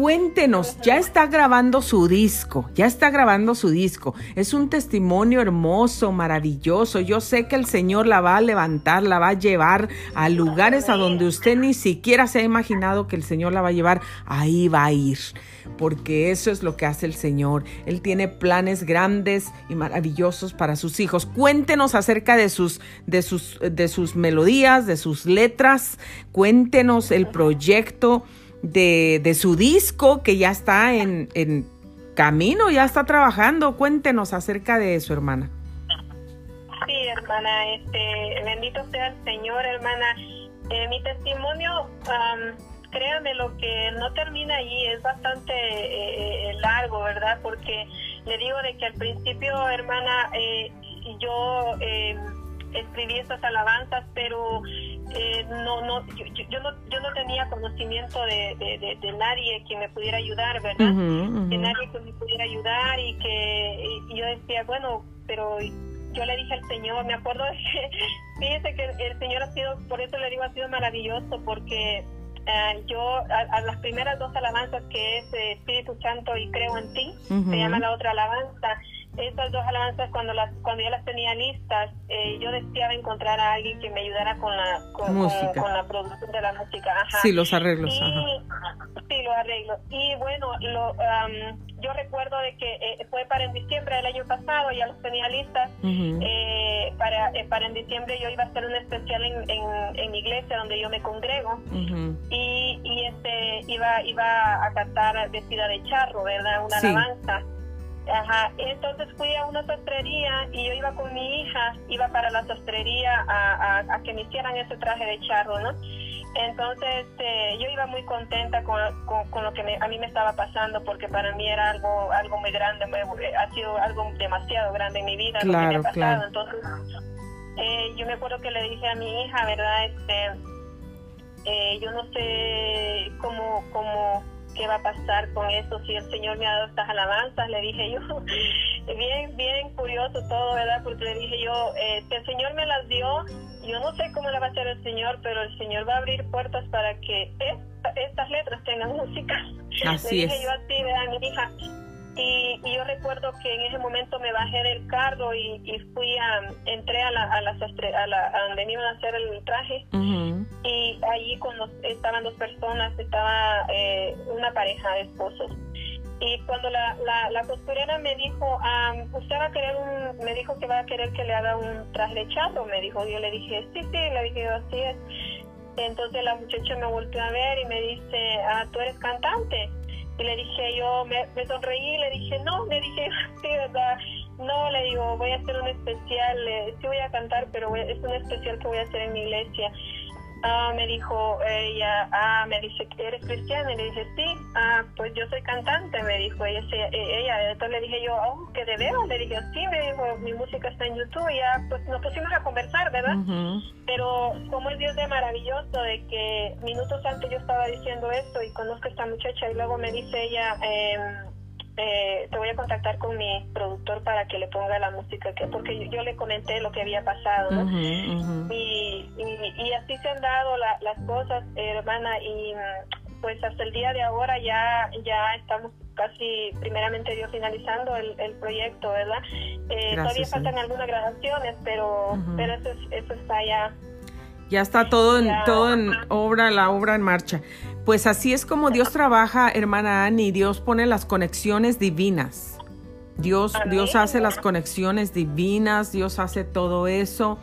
Cuéntenos, ya está grabando su disco, ya está grabando su disco. Es un testimonio hermoso, maravilloso. Yo sé que el Señor la va a levantar, la va a llevar a lugares a donde usted ni siquiera se ha imaginado que el Señor la va a llevar. Ahí va a ir, porque eso es lo que hace el Señor. Él tiene planes grandes y maravillosos para sus hijos. Cuéntenos acerca de sus, de sus, de sus melodías, de sus letras. Cuéntenos el proyecto de, de su disco que ya está en, en camino, ya está trabajando. Cuéntenos acerca de eso, hermana. Sí, hermana, este, bendito sea el Señor, hermana. Eh, mi testimonio, créanme, lo que no termina allí es bastante eh, eh, largo, ¿verdad? Porque le digo de que al principio, hermana, yo escribí estas alabanzas, pero eh, no, no, yo, yo, no, yo no tenía conocimiento de, de, nadie que me pudiera ayudar, ¿verdad? De nadie que me pudiera ayudar y que yo decía, bueno, pero yo le dije al Señor, me acuerdo de que, fíjese que el Señor ha sido, por eso le digo, ha sido maravilloso, porque eh, yo a, las primeras dos alabanzas que es Espíritu Santo y creo en ti, se llama la otra alabanza, esas dos alabanzas cuando las cuando ya las tenía listas eh, yo deseaba encontrar a alguien que me ayudara con la con, la producción de la música ajá. sí los arreglos sí los arreglos. Y bueno lo, yo recuerdo de que eh, fue para en diciembre del año pasado ya los tenía listas eh, para para en diciembre yo iba a hacer un especial en, en, mi iglesia donde yo me congrego. Y, y este iba iba a cantar vestida de charro verdad una alabanza Ajá, entonces fui a una sastrería y yo iba con mi hija, iba para la sastrería a, a, que me hicieran ese traje de charro, ¿no? Entonces este, yo iba muy contenta con, con, lo que a mí me estaba pasando porque para mí era algo algo muy grande, ha sido algo demasiado grande en mi vida lo que me ha pasado. Entonces eh, yo me acuerdo que le dije a mi hija, ¿verdad? Este, eh, yo no sé cómo, cómo qué va a pasar con eso si el Señor me ha dado estas alabanzas, le dije yo, bien, bien curioso todo, ¿verdad? Porque le dije yo, eh, el Señor me las dio, yo no sé cómo le va a hacer el Señor, pero el Señor va a abrir puertas para que estas letras tengan música. Así le dije yo así, ¿verdad? Mi hija, y, yo recuerdo que en ese momento me bajé del carro y, fui a, entré a la, a, la, a, donde me iban a hacer el traje. Y allí cuando estaban dos personas, estaba eh, una pareja de esposos. Y cuando la, la, costurera me dijo, usted va a querer un, me dijo que va a querer que le haga un traje de charro, me dijo, yo le dije, sí, sí, le dije, así es. Entonces la muchacha me volvió a ver y me dice, ah, ¿tú eres cantante? Y le dije yo, me, sonreí le dije, no, le dije, sí, ¿verdad? No, le digo, voy a hacer un especial, eh, sí voy a cantar, pero es un especial que voy a hacer en mi iglesia. Ah, me dijo ella, ah, me dice, ¿eres cristiana? Y le dije, sí, ah, pues yo soy cantante, me dijo ella, ella, entonces le dije yo, oh, ¿qué de veras? Le dije, sí, me dijo, mi música está en YouTube, y ya, pues nos pusimos a conversar, ¿verdad? Pero como es Dios de maravilloso, de que minutos antes yo estaba diciendo esto y conozco a esta muchacha y luego me dice ella, eh, eh, te voy a contactar con mi productor para que le ponga la música, que porque yo, le comenté lo que había pasado, ¿no? Y, y, así se han dado las cosas, hermana, y pues hasta el día de ahora ya, ya estamos casi primeramente Dios finalizando el, el proyecto, ¿verdad? Eh, todavía faltan algunas grabaciones, pero, pero eso, eso está ya ya está todo en, todo en obra, la obra en marcha. Pues así es como Dios trabaja, hermana Annie. Dios pone las conexiones divinas. Dios, Dios hace las conexiones divinas, Dios hace todo eso.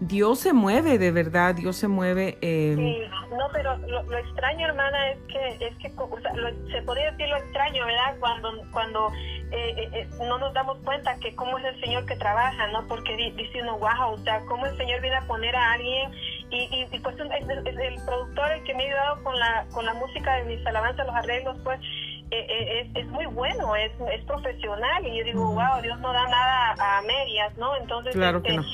Dios se mueve, de verdad, Dios se mueve. Eh... Sí, no, pero lo, extraño, hermana, es que, es que se podría decir lo extraño, ¿verdad? Cuando, cuando eh, eh, eh, no nos damos cuenta que cómo es el Señor que trabaja, ¿no? Porque dice uno, wow, o sea, cómo el Señor viene a poner a alguien y, y, pues es, el productor el que me ha ayudado con la, con la música de mis alabanzas, los arreglos, pues es, es, muy bueno, es, es profesional y yo digo, wow, Dios no da nada a medias, ¿no? Entonces, claro que este,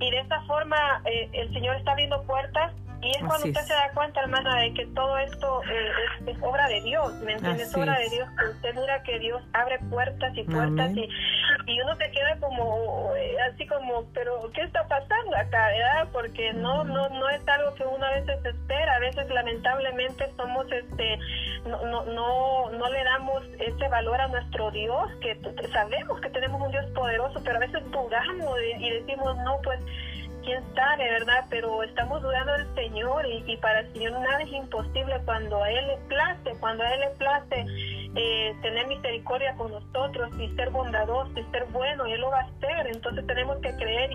y de esta forma el Señor está abriendo puertas y es cuando usted se da cuenta, hermana, de que todo esto eh, es, obra de Dios, ¿me entiendes? Es obra de Dios, que usted mira que Dios abre puertas y puertas y, y, uno se queda como, eh, así como, pero ¿qué está pasando acá, verdad? Porque no, no, no es algo que uno a veces espera, a veces lamentablemente somos, este, no, no, no, no le damos ese valor a nuestro Dios, que sabemos que tenemos un Dios poderoso, pero a veces dudamos y decimos, no, pues quién sabe, ¿verdad? Pero estamos dudando del Señor y, para el Señor nada es imposible cuando a Él le place, cuando a Él le place eh, tener misericordia con nosotros y ser bondadoso y ser bueno, y Él lo va a hacer. Entonces tenemos que creer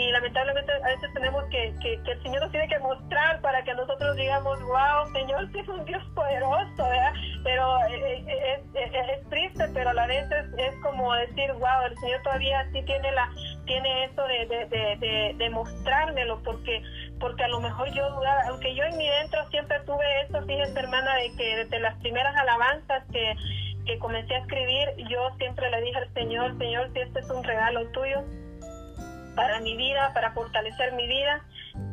y, lamentablemente a veces tenemos que, que, el Señor nos tiene que mostrar para que nosotros digamos, wow, Señor, sí es un Dios poderoso, ¿verdad? Pero eh, eh, es, triste, pero a la vez es, es como decir, wow, el Señor todavía sí tiene la tiene eso de, de, de, mostrármelo, porque porque a lo mejor yo dudaba, aunque yo en mi dentro siempre tuve eso, fíjese hermana, de que desde las primeras alabanzas que, que comencé a escribir, yo siempre le dije al Señor, Señor, si este es un regalo tuyo para mi vida, para fortalecer mi vida,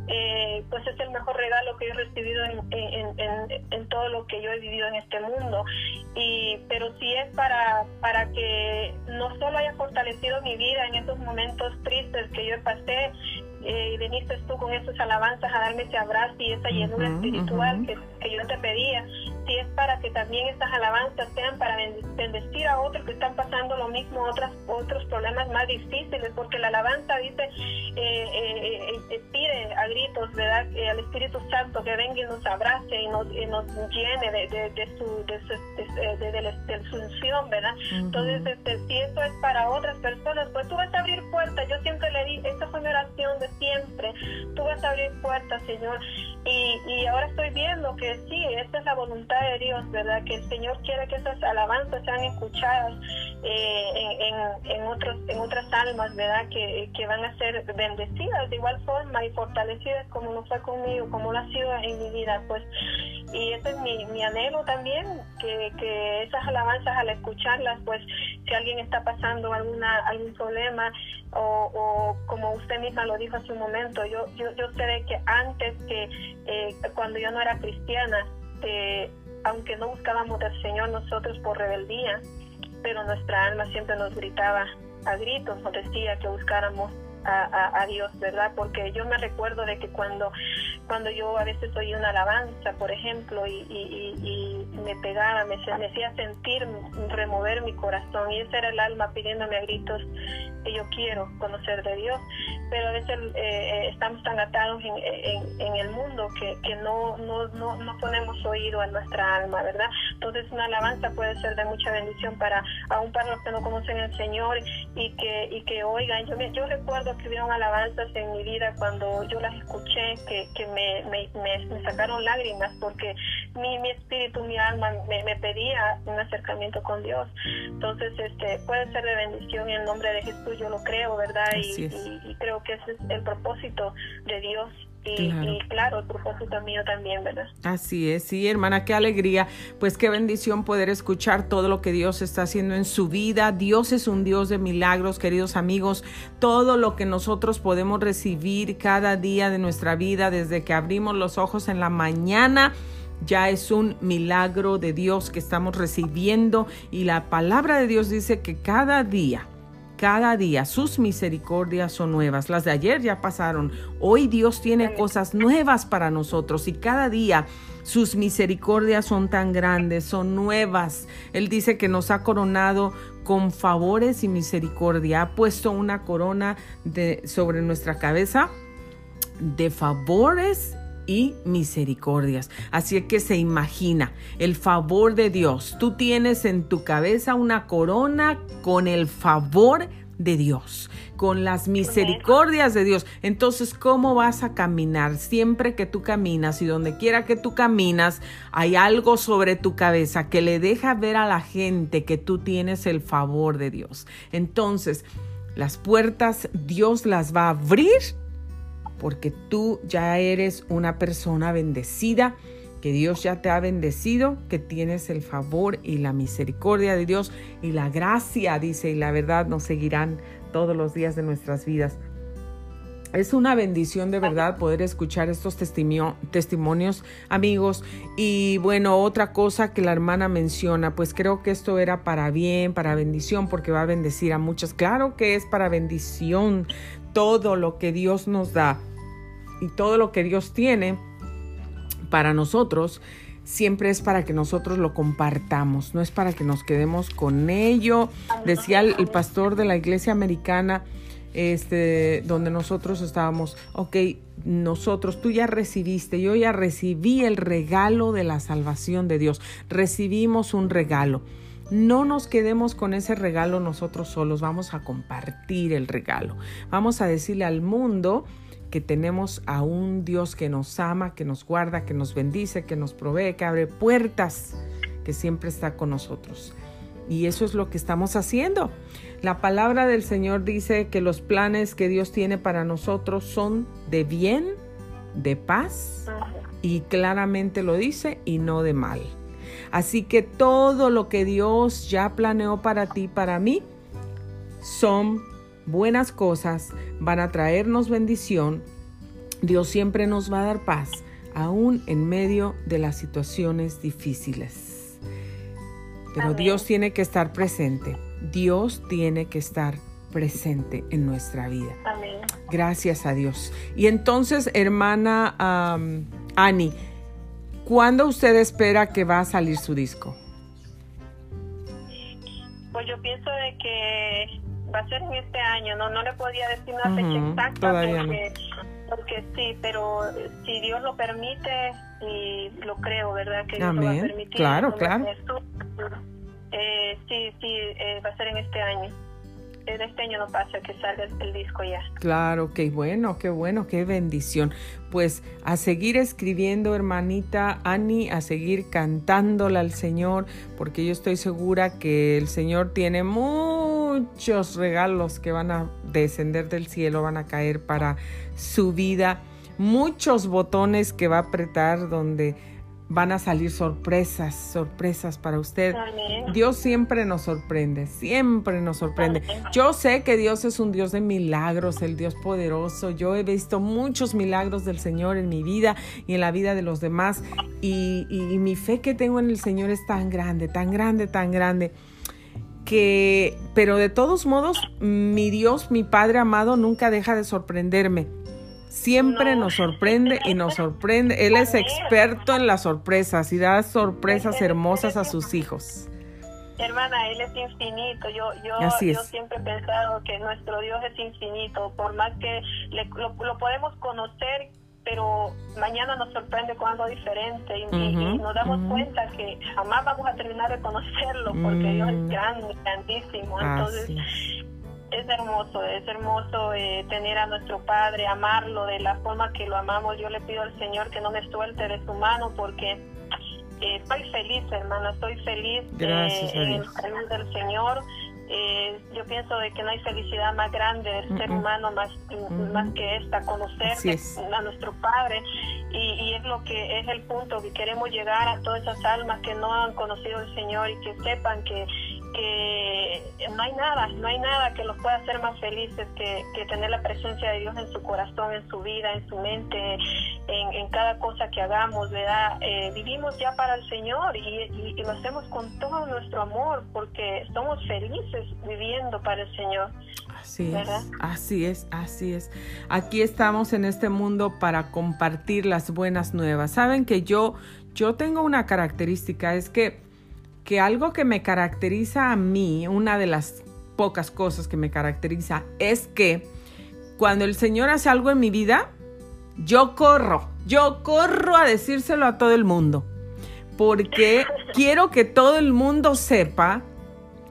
eh, pues es el mejor regalo que he recibido en, todo lo que yo he vivido en este mundo. Y, pero sí es para, para que no solo haya fortalecido mi vida en esos momentos tristes que yo pasé, eh, y viniste tú con esas alabanzas a darme ese abrazo y esa llenura espiritual que, que, yo te pedía, si es para que también estas alabanzas sean para bendecir a otros que están pasando lo mismo, otras, otros problemas más difíciles, porque la alabanza dice, eh, eh, eh pide a gritos, ¿verdad? al Espíritu Santo que venga y nos abrace y nos, nos llene de, de, su, de, su, unción, ¿verdad? Entonces, este, si eso es para otras personas, pues tú vas a abrir puertas. Yo siempre le di, esta fue mi oración de siempre, tú vas a abrir puertas, Señor. Y, y ahora estoy viendo que sí, esta es la voluntad de Dios, ¿verdad? Que el Señor quiere que esas alabanzas sean escuchadas eh, en, en, otros, en otras almas, ¿verdad? Que, que, van a ser bendecidas de igual forma y fortalecidas como lo fue conmigo, como lo ha sido en mi vida, pues. Y ese es mi, mi anhelo también, que, que esas alabanzas al escucharlas, pues, si alguien está pasando alguna algún problema o, o, como usted misma lo dijo hace un momento, yo, yo, yo sé que antes que eh, cuando yo no era cristiana, eh, aunque no buscábamos al Señor nosotros por rebeldía, pero nuestra alma siempre nos gritaba a gritos, nos decía que buscáramos a, Dios, ¿verdad? Porque yo me recuerdo de que cuando, cuando yo a veces oí una alabanza, por ejemplo, y, me pegaba, me, me hacía sentir, remover mi corazón, y ese era el alma pidiéndome a gritos que yo quiero conocer de Dios pero a veces eh, eh, estamos tan atados en, el mundo que, que no, no, no, no, ponemos oído a nuestra alma, ¿verdad? Entonces una alabanza puede ser de mucha bendición para aún para los que no conocen al Señor y que y que oigan. Yo yo recuerdo que hubieron alabanzas en mi vida cuando yo las escuché que, que me, me, me, sacaron lágrimas porque mi, mi espíritu, mi alma me, me pedía un acercamiento con Dios. Entonces este puede ser de bendición en el nombre de Jesús, yo lo creo, ¿verdad? Y, y creo que ese es el propósito de Dios y claro. el propósito mío también, ¿verdad? Así es, sí, hermana, qué alegría. Pues qué bendición poder escuchar todo lo que Dios está haciendo en su vida. Dios es un Dios de milagros, queridos amigos. Todo lo que nosotros podemos recibir cada día de nuestra vida, desde que abrimos los ojos en la mañana, ya es un milagro de Dios que estamos recibiendo y la palabra de Dios dice que cada día cada día sus misericordias son nuevas. Las de ayer ya pasaron. Hoy Dios tiene cosas nuevas para nosotros y cada día sus misericordias son tan grandes, son nuevas. Él dice que nos ha coronado con favores y misericordia. Ha puesto una corona de, sobre nuestra cabeza de favores y misericordias. Así es que se imagina el favor de Dios. Tú tienes en tu cabeza una corona con el favor de Dios, con las misericordias de Dios. Entonces, ¿cómo vas a caminar? Siempre que tú caminas y donde quiera que tú caminas, hay algo sobre tu cabeza que le deja ver a la gente que tú tienes el favor de Dios. Entonces, las puertas Dios las va a abrir porque tú ya eres una persona bendecida, que Dios ya te ha bendecido, que tienes el favor y la misericordia de Dios y la gracia, dice, y la verdad nos seguirán todos los días de nuestras vidas. Es una bendición de verdad poder escuchar estos testimonios, amigos. Y bueno, otra cosa que la hermana menciona, pues creo que esto era para bien, para bendición, porque va a bendecir a muchas. Claro que es para bendición todo lo que Dios nos da y todo lo que Dios tiene para nosotros siempre es para que nosotros lo compartamos, no es para que nos quedemos con ello. Decía el, pastor de la iglesia americana, este, donde nosotros estábamos, ok, nosotros, tú ya recibiste, yo ya recibí el regalo de la salvación de Dios, recibimos un regalo. No nos quedemos con ese regalo nosotros solos, vamos a compartir el regalo. Vamos a decirle al mundo que tenemos a un Dios que nos ama, que nos guarda, que nos bendice, que nos provee, que abre puertas, que siempre está con nosotros. Y eso es lo que estamos haciendo. La palabra del Señor dice que los planes que Dios tiene para nosotros son de bien, de paz, y claramente lo dice, y no de mal. Así que todo lo que Dios ya planeó para ti, para mí, son buenas cosas, van a traernos bendición. Dios siempre nos va a dar paz, aún en medio de las situaciones difíciles. Pero Dios tiene que estar presente. Dios tiene que estar presente en nuestra vida. Gracias a Dios. Y entonces, hermana Ani, ¿Cuándo usted espera que va a salir su disco? Pues yo pienso de que va a ser en este año, no no le podía decir una fecha exacta porque, porque sí, pero si Dios lo permite y lo creo, ¿verdad? Que Dios lo va a permitir. Claro, claro. Eh, sí, sí, eh, va a ser en este año en este año no pasa que salga el disco ya. Claro, qué bueno, qué bueno, qué bendición. Pues a seguir escribiendo, hermanita Ani, a seguir cantándola al Señor, porque yo estoy segura que el Señor tiene muchos regalos que van a descender del cielo, van a caer para su vida, muchos botones que va a apretar donde van a salir sorpresas, sorpresas para usted. Dios siempre nos sorprende, siempre nos sorprende. Yo sé que Dios es un Dios de milagros, el Dios poderoso. Yo he visto muchos milagros del Señor en mi vida y en la vida de los demás. Y, y mi fe que tengo en el Señor es tan grande, tan grande, tan grande. Que, pero de todos modos, mi Dios, mi Padre amado, nunca deja de sorprenderme siempre nos sorprende y nos sorprende. Él es experto en las sorpresas y da sorpresas hermosas a sus hijos. Hermana, Él es infinito. Yo, yo, yo siempre he pensado que nuestro Dios es infinito. Por más que lo, podemos conocer pero mañana nos sorprende con algo diferente y, nos damos cuenta que jamás vamos a terminar de conocerlo porque Dios es mm. grande, grandísimo. Entonces, es hermoso, es hermoso eh, tener a nuestro Padre, amarlo de la forma que lo amamos. Yo le pido al Señor que no me suelte de su mano porque eh, estoy feliz, hermano, estoy feliz eh, en el del Señor. yo pienso de que no hay felicidad más grande del ser humano más, más que esta, conocer a nuestro Padre. Y, y, es lo que es el punto que queremos llegar a todas esas almas que no han conocido al Señor y que sepan que que no hay nada, no hay nada que los pueda hacer más felices que, tener la presencia de Dios en su corazón, en su vida, en su mente, en, cada cosa que hagamos, ¿verdad? Eh, vivimos ya para el Señor y, lo hacemos con todo nuestro amor porque somos felices viviendo para el Señor. Así es, así es, así es. Aquí estamos en este mundo para compartir las buenas nuevas. Saben que yo, yo tengo una característica, es que que algo que me caracteriza a mí, una de las pocas cosas que me caracteriza, es que cuando el Señor hace algo en mi vida, yo corro, yo corro a decírselo a todo el mundo, porque quiero que todo el mundo sepa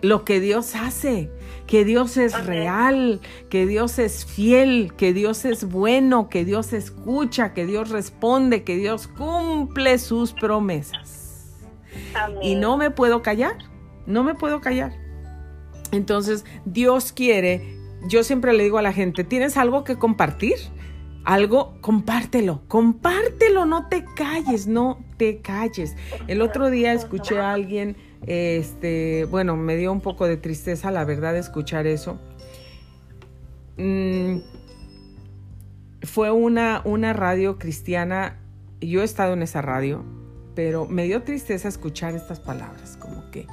lo que Dios hace, que Dios es real, que Dios es fiel, que Dios es bueno, que Dios escucha, que Dios responde, que Dios cumple sus promesas. Y no me puedo callar, no me puedo callar. Entonces, Dios quiere, yo siempre le digo a la gente, ¿tienes algo que compartir? Algo, compártelo, compártelo, no te calles, no te calles. El otro día escuché a alguien, este, bueno, me dio un poco de tristeza, la verdad, escuchar eso. Mm, fue una, una radio cristiana, yo he estado en esa radio, pero me dio tristeza escuchar estas palabras, como que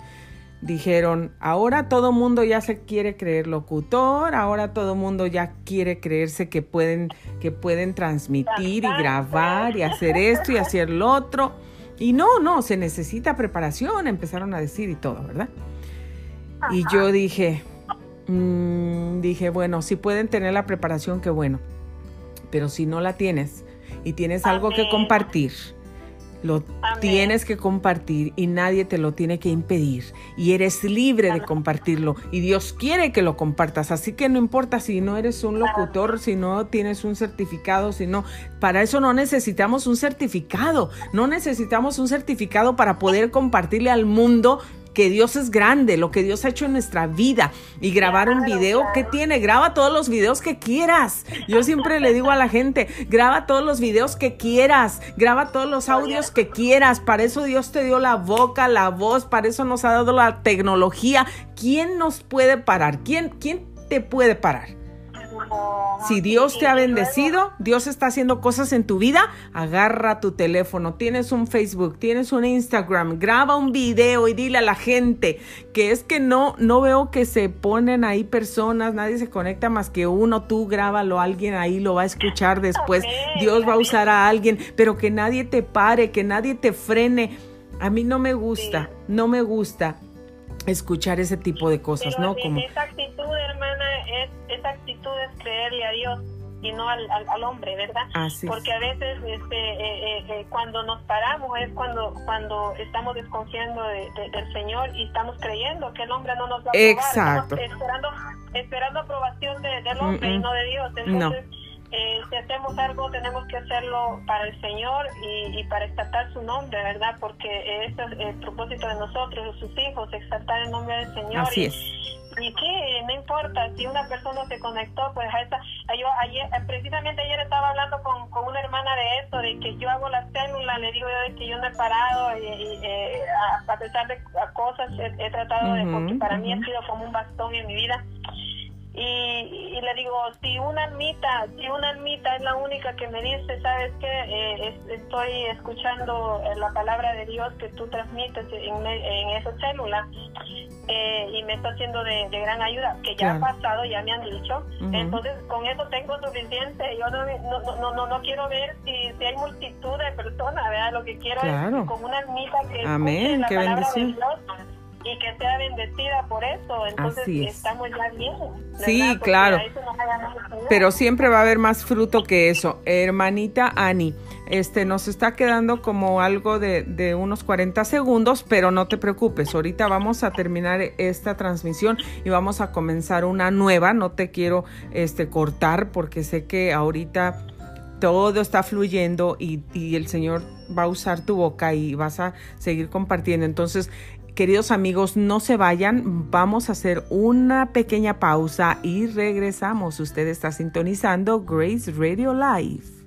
dijeron, ahora todo mundo ya se quiere creer locutor, ahora todo mundo ya quiere creerse que pueden, que pueden transmitir y grabar y hacer esto y hacer lo otro. Y no, no, se necesita preparación, empezaron a decir y todo, ¿verdad? Y yo dije, mm, dije, bueno, si pueden tener la preparación, qué bueno, pero si no la tienes y tienes algo que compartir, lo tienes que compartir y nadie te lo tiene que impedir. Y eres libre de compartirlo. Y Dios quiere que lo compartas. Así que no importa si no eres un locutor, si no tienes un certificado, si no. Para eso no necesitamos un certificado. No necesitamos un certificado para poder compartirle al mundo que Dios es grande, lo que Dios ha hecho en nuestra vida y grabar un video, ¿qué tiene? Graba todos los videos que quieras. Yo siempre le digo a la gente, graba todos los videos que quieras, graba todos los audios que quieras. Para eso Dios te dio la boca, la voz, para eso nos ha dado la tecnología. ¿Quién nos puede parar? ¿Quién, quién te puede parar? Si Dios te ha bendecido, Dios está haciendo cosas en tu vida, agarra tu teléfono, tienes un Facebook, tienes un Instagram, graba un video y dile a la gente que es que no, no veo que se ponen ahí personas, nadie se conecta más que uno, tú grábalo, alguien ahí lo va a escuchar después, Dios va a usar a alguien, pero que nadie te pare, que nadie te frene. A mí no me gusta, no me gusta escuchar ese tipo de cosas, ¿no? Como... Esa actitud, hermana, es, esa actitud es creerle a Dios y no al, al, hombre, ¿verdad? Porque a veces este, eh, eh, eh, cuando nos paramos es cuando cuando estamos desconfiando del Señor y estamos creyendo que el hombre no nos va a aprobar. Exacto. Estamos esperando, esperando aprobación del hombre y no de Dios. Entonces, eh, si hacemos algo tenemos que hacerlo para el Señor y, para exaltar su nombre, ¿verdad? Porque ese es el propósito de nosotros, sus hijos, exaltar el nombre del Señor. Así y, es. Y sí, no importa si una persona se conectó, pues a esa, yo ayer, precisamente ayer estaba hablando con, con una hermana de eso, de que yo hago la célula, le digo yo de que yo no he parado y, eh, a, pesar de cosas he, tratado de, porque para mí ha sido como un bastón en mi vida y, le digo, si una almita, si una almita es la única que me dice, sabes que eh, estoy escuchando eh, la palabra de Dios que tú transmites en, en esa célula eh, y me está haciendo de, gran ayuda, que ya ha pasado, ya me han dicho, entonces con eso tengo suficiente, yo no, no, no, no, quiero ver si, si, hay multitud de personas, ¿verdad? Lo que quiero es con una almita que Amén, la palabra de Dios y que sea bendecida por eso. Entonces estamos ya bien. Sí, claro. Pero siempre va a haber más fruto que eso. Hermanita Ani, este nos está quedando como algo de, de, unos 40 segundos, pero no te preocupes. Ahorita vamos a terminar esta transmisión y vamos a comenzar una nueva. No te quiero este cortar porque sé que ahorita todo está fluyendo y, y, el Señor va a usar tu boca y vas a seguir compartiendo. Entonces, Queridos amigos, no se vayan, vamos a hacer una pequeña pausa y regresamos. Usted está sintonizando Grace Radio Live.